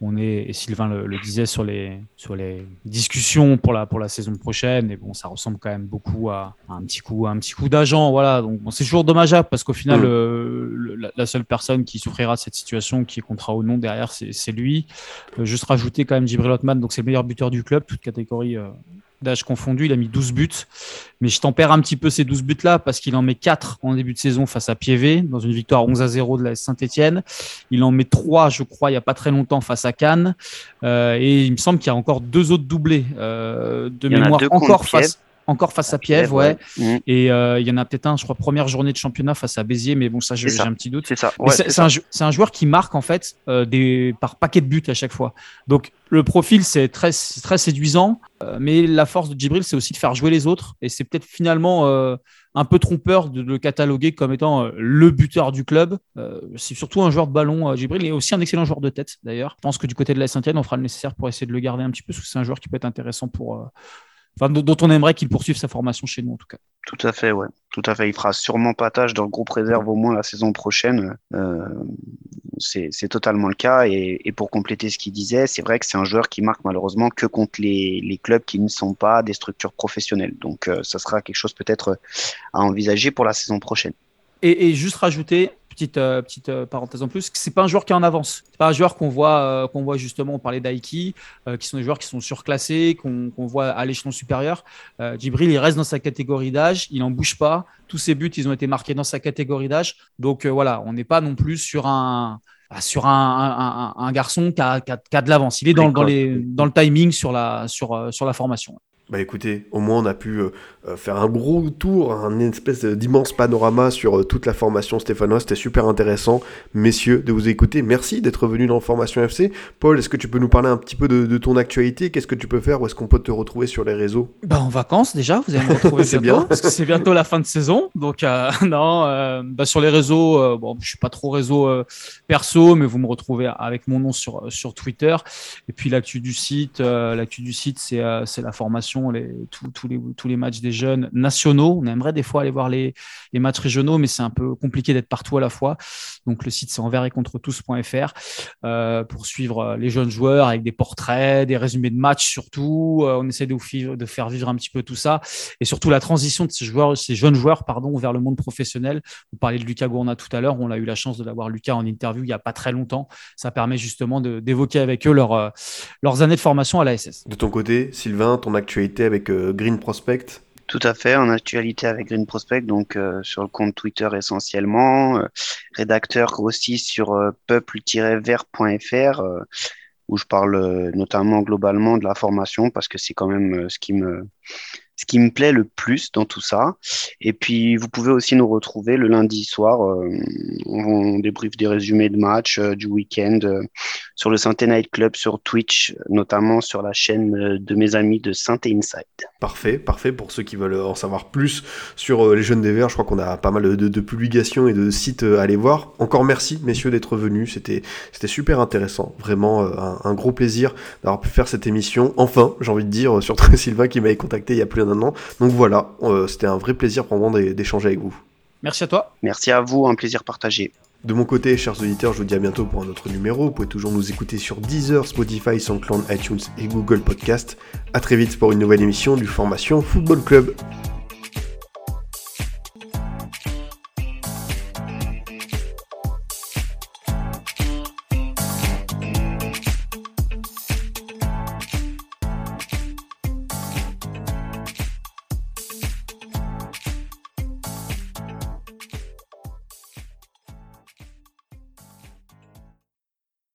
on est, et Sylvain le, le, disait sur les, sur les discussions pour la, pour la saison prochaine, et bon, ça ressemble quand même beaucoup à, à un petit coup, à un petit coup d'agent, voilà. Donc bon, c'est toujours dommageable parce qu'au final, mmh. euh, la, la, seule personne qui souffrira de cette situation, qui est contrat ou non derrière, c'est lui. Euh, juste rajouter quand même Djibril Otman, donc c'est le meilleur buteur du club, toute catégorie euh, d'âge confondu, il a mis 12 buts. Mais je tempère un petit peu ces 12 buts-là parce qu'il en met 4 en début de saison face à Piévé, dans une victoire 11 à 0 de la Saint-Etienne. Il en met 3, je crois, il n'y a pas très longtemps face à Cannes. Euh, et il me semble qu'il y a encore deux autres doublés euh, de mémoire encore face. Encore face à Piève, ouais. Mmh. Et euh, il y en a peut-être un, je crois, première journée de championnat face à Béziers, mais bon, ça, j'ai un petit doute. C'est ça. Ouais, c'est un, joueur qui marque en fait euh, des, par paquet de buts à chaque fois. Donc le profil c'est très, très séduisant, euh, mais la force de Djibril c'est aussi de faire jouer les autres et c'est peut-être finalement un peu trompeur de le cataloguer comme étant le buteur du club. C'est surtout un joueur de ballon, Djibril, et aussi un excellent joueur de tête d'ailleurs. Je pense que du côté de la Saint-Etienne, on fera le nécessaire pour essayer de le garder un petit peu parce que c'est un joueur qui peut être intéressant pour. Enfin, dont on aimerait qu'il poursuive sa formation chez nous en tout cas. Tout à fait, ouais. Tout à fait. Il fera sûrement pas tâche dans le groupe réserve au moins la saison prochaine. Euh, c'est c'est totalement le cas. Et, et pour compléter ce qu'il disait, c'est vrai que c'est un joueur qui marque malheureusement que contre les, les clubs qui ne sont pas des structures professionnelles. Donc, euh, ça sera quelque chose peut-être à envisager pour la saison prochaine. Et, et juste rajouter, petite, euh, petite euh, parenthèse en plus, c'est pas un joueur qui est en avance. C'est pas un joueur qu'on voit, euh, qu'on voit justement, on parlait d'Aiki, qui sont des joueurs qui sont surclassés, qu'on qu'on voit à l'échelon supérieur. Djibril, il reste dans sa catégorie d'âge, il n'en bouge pas. Tous ses buts, ils ont été marqués dans sa catégorie d'âge. Donc voilà, on n'est pas non plus sur un ah, sur un, un- un- un garçon qui a, qui a- qui a de l'avance. Il est dans, dans, les, dans le timing sur la, sur, sur la formation. Bah écoutez, au moins on a pu euh, euh, faire un gros tour, un espèce d'immense panorama sur euh, toute la formation stéphanoise. C'était super intéressant, messieurs, de vous écouter. Merci d'être venus dans Formation FC. Paul, est-ce que tu peux nous parler un petit peu de, de ton actualité? Qu'est-ce que tu peux faire? Où est-ce qu'on peut te retrouver sur les réseaux? Bah, en vacances déjà, vous allez me retrouver C'est bientôt, bien. parce que c'est bientôt la fin de saison. Donc euh, non, bah, sur les réseaux, bon, je suis pas trop réseau perso, mais vous me retrouvez avec mon nom sur sur Twitter. Et puis l'actu du site, l'actu du site, c'est c'est la formation, tous les matchs des jeunes nationaux. On aimerait des fois aller voir les matchs régionaux, mais c'est un peu compliqué d'être partout à la fois. Donc le site c'est envers et contre tous.fr euh, pour suivre euh, les jeunes joueurs avec des portraits, des résumés de matchs surtout. Euh, on essaie de, faire vivre un petit peu tout ça et surtout la transition de ces jeunes joueurs, vers le monde professionnel. Vous parlez de Lucas Gourna tout à l'heure. On a eu la chance de l'avoir Lucas en interview il n'y a pas très longtemps. Ça permet justement d'évoquer avec eux leur, leurs années de formation à la SS. De ton côté, Sylvain, ton actualité avec euh, Green Prospect. Tout à fait, en actualité avec Green Prospect, donc euh, sur le compte Twitter essentiellement, euh, rédacteur aussi sur peuple-vert.fr, où je parle notamment globalement de la formation, parce que c'est quand même ce qui me ce qui me plaît le plus dans tout ça. Et puis, vous pouvez aussi nous retrouver le lundi soir. euh, on, débriefe des résumés de matchs euh, du week-end euh, sur le Synthé Night Club, sur Twitch, notamment sur la chaîne de mes amis de Synthé Inside. Parfait, parfait pour ceux qui veulent en savoir plus sur les jeunes des Verts. Je crois qu'on a pas mal de, publications et de sites à aller voir. Encore merci, messieurs, d'être venus. C'était, super intéressant. Vraiment un, un gros plaisir d'avoir pu faire cette émission. Enfin, j'ai envie de dire, surtout Sylvain qui m'avait contacté il y a plus d'un Donc voilà, euh, c'était un vrai plaisir pour moi d'é- d'échanger avec vous. Merci à toi. Merci à vous, un plaisir partagé. De mon côté, chers auditeurs, je vous dis à bientôt pour un autre numéro. Vous pouvez toujours nous écouter sur Deezer, Spotify, SoundCloud, iTunes et Google Podcast. À très vite pour une nouvelle émission du Formation Football Club.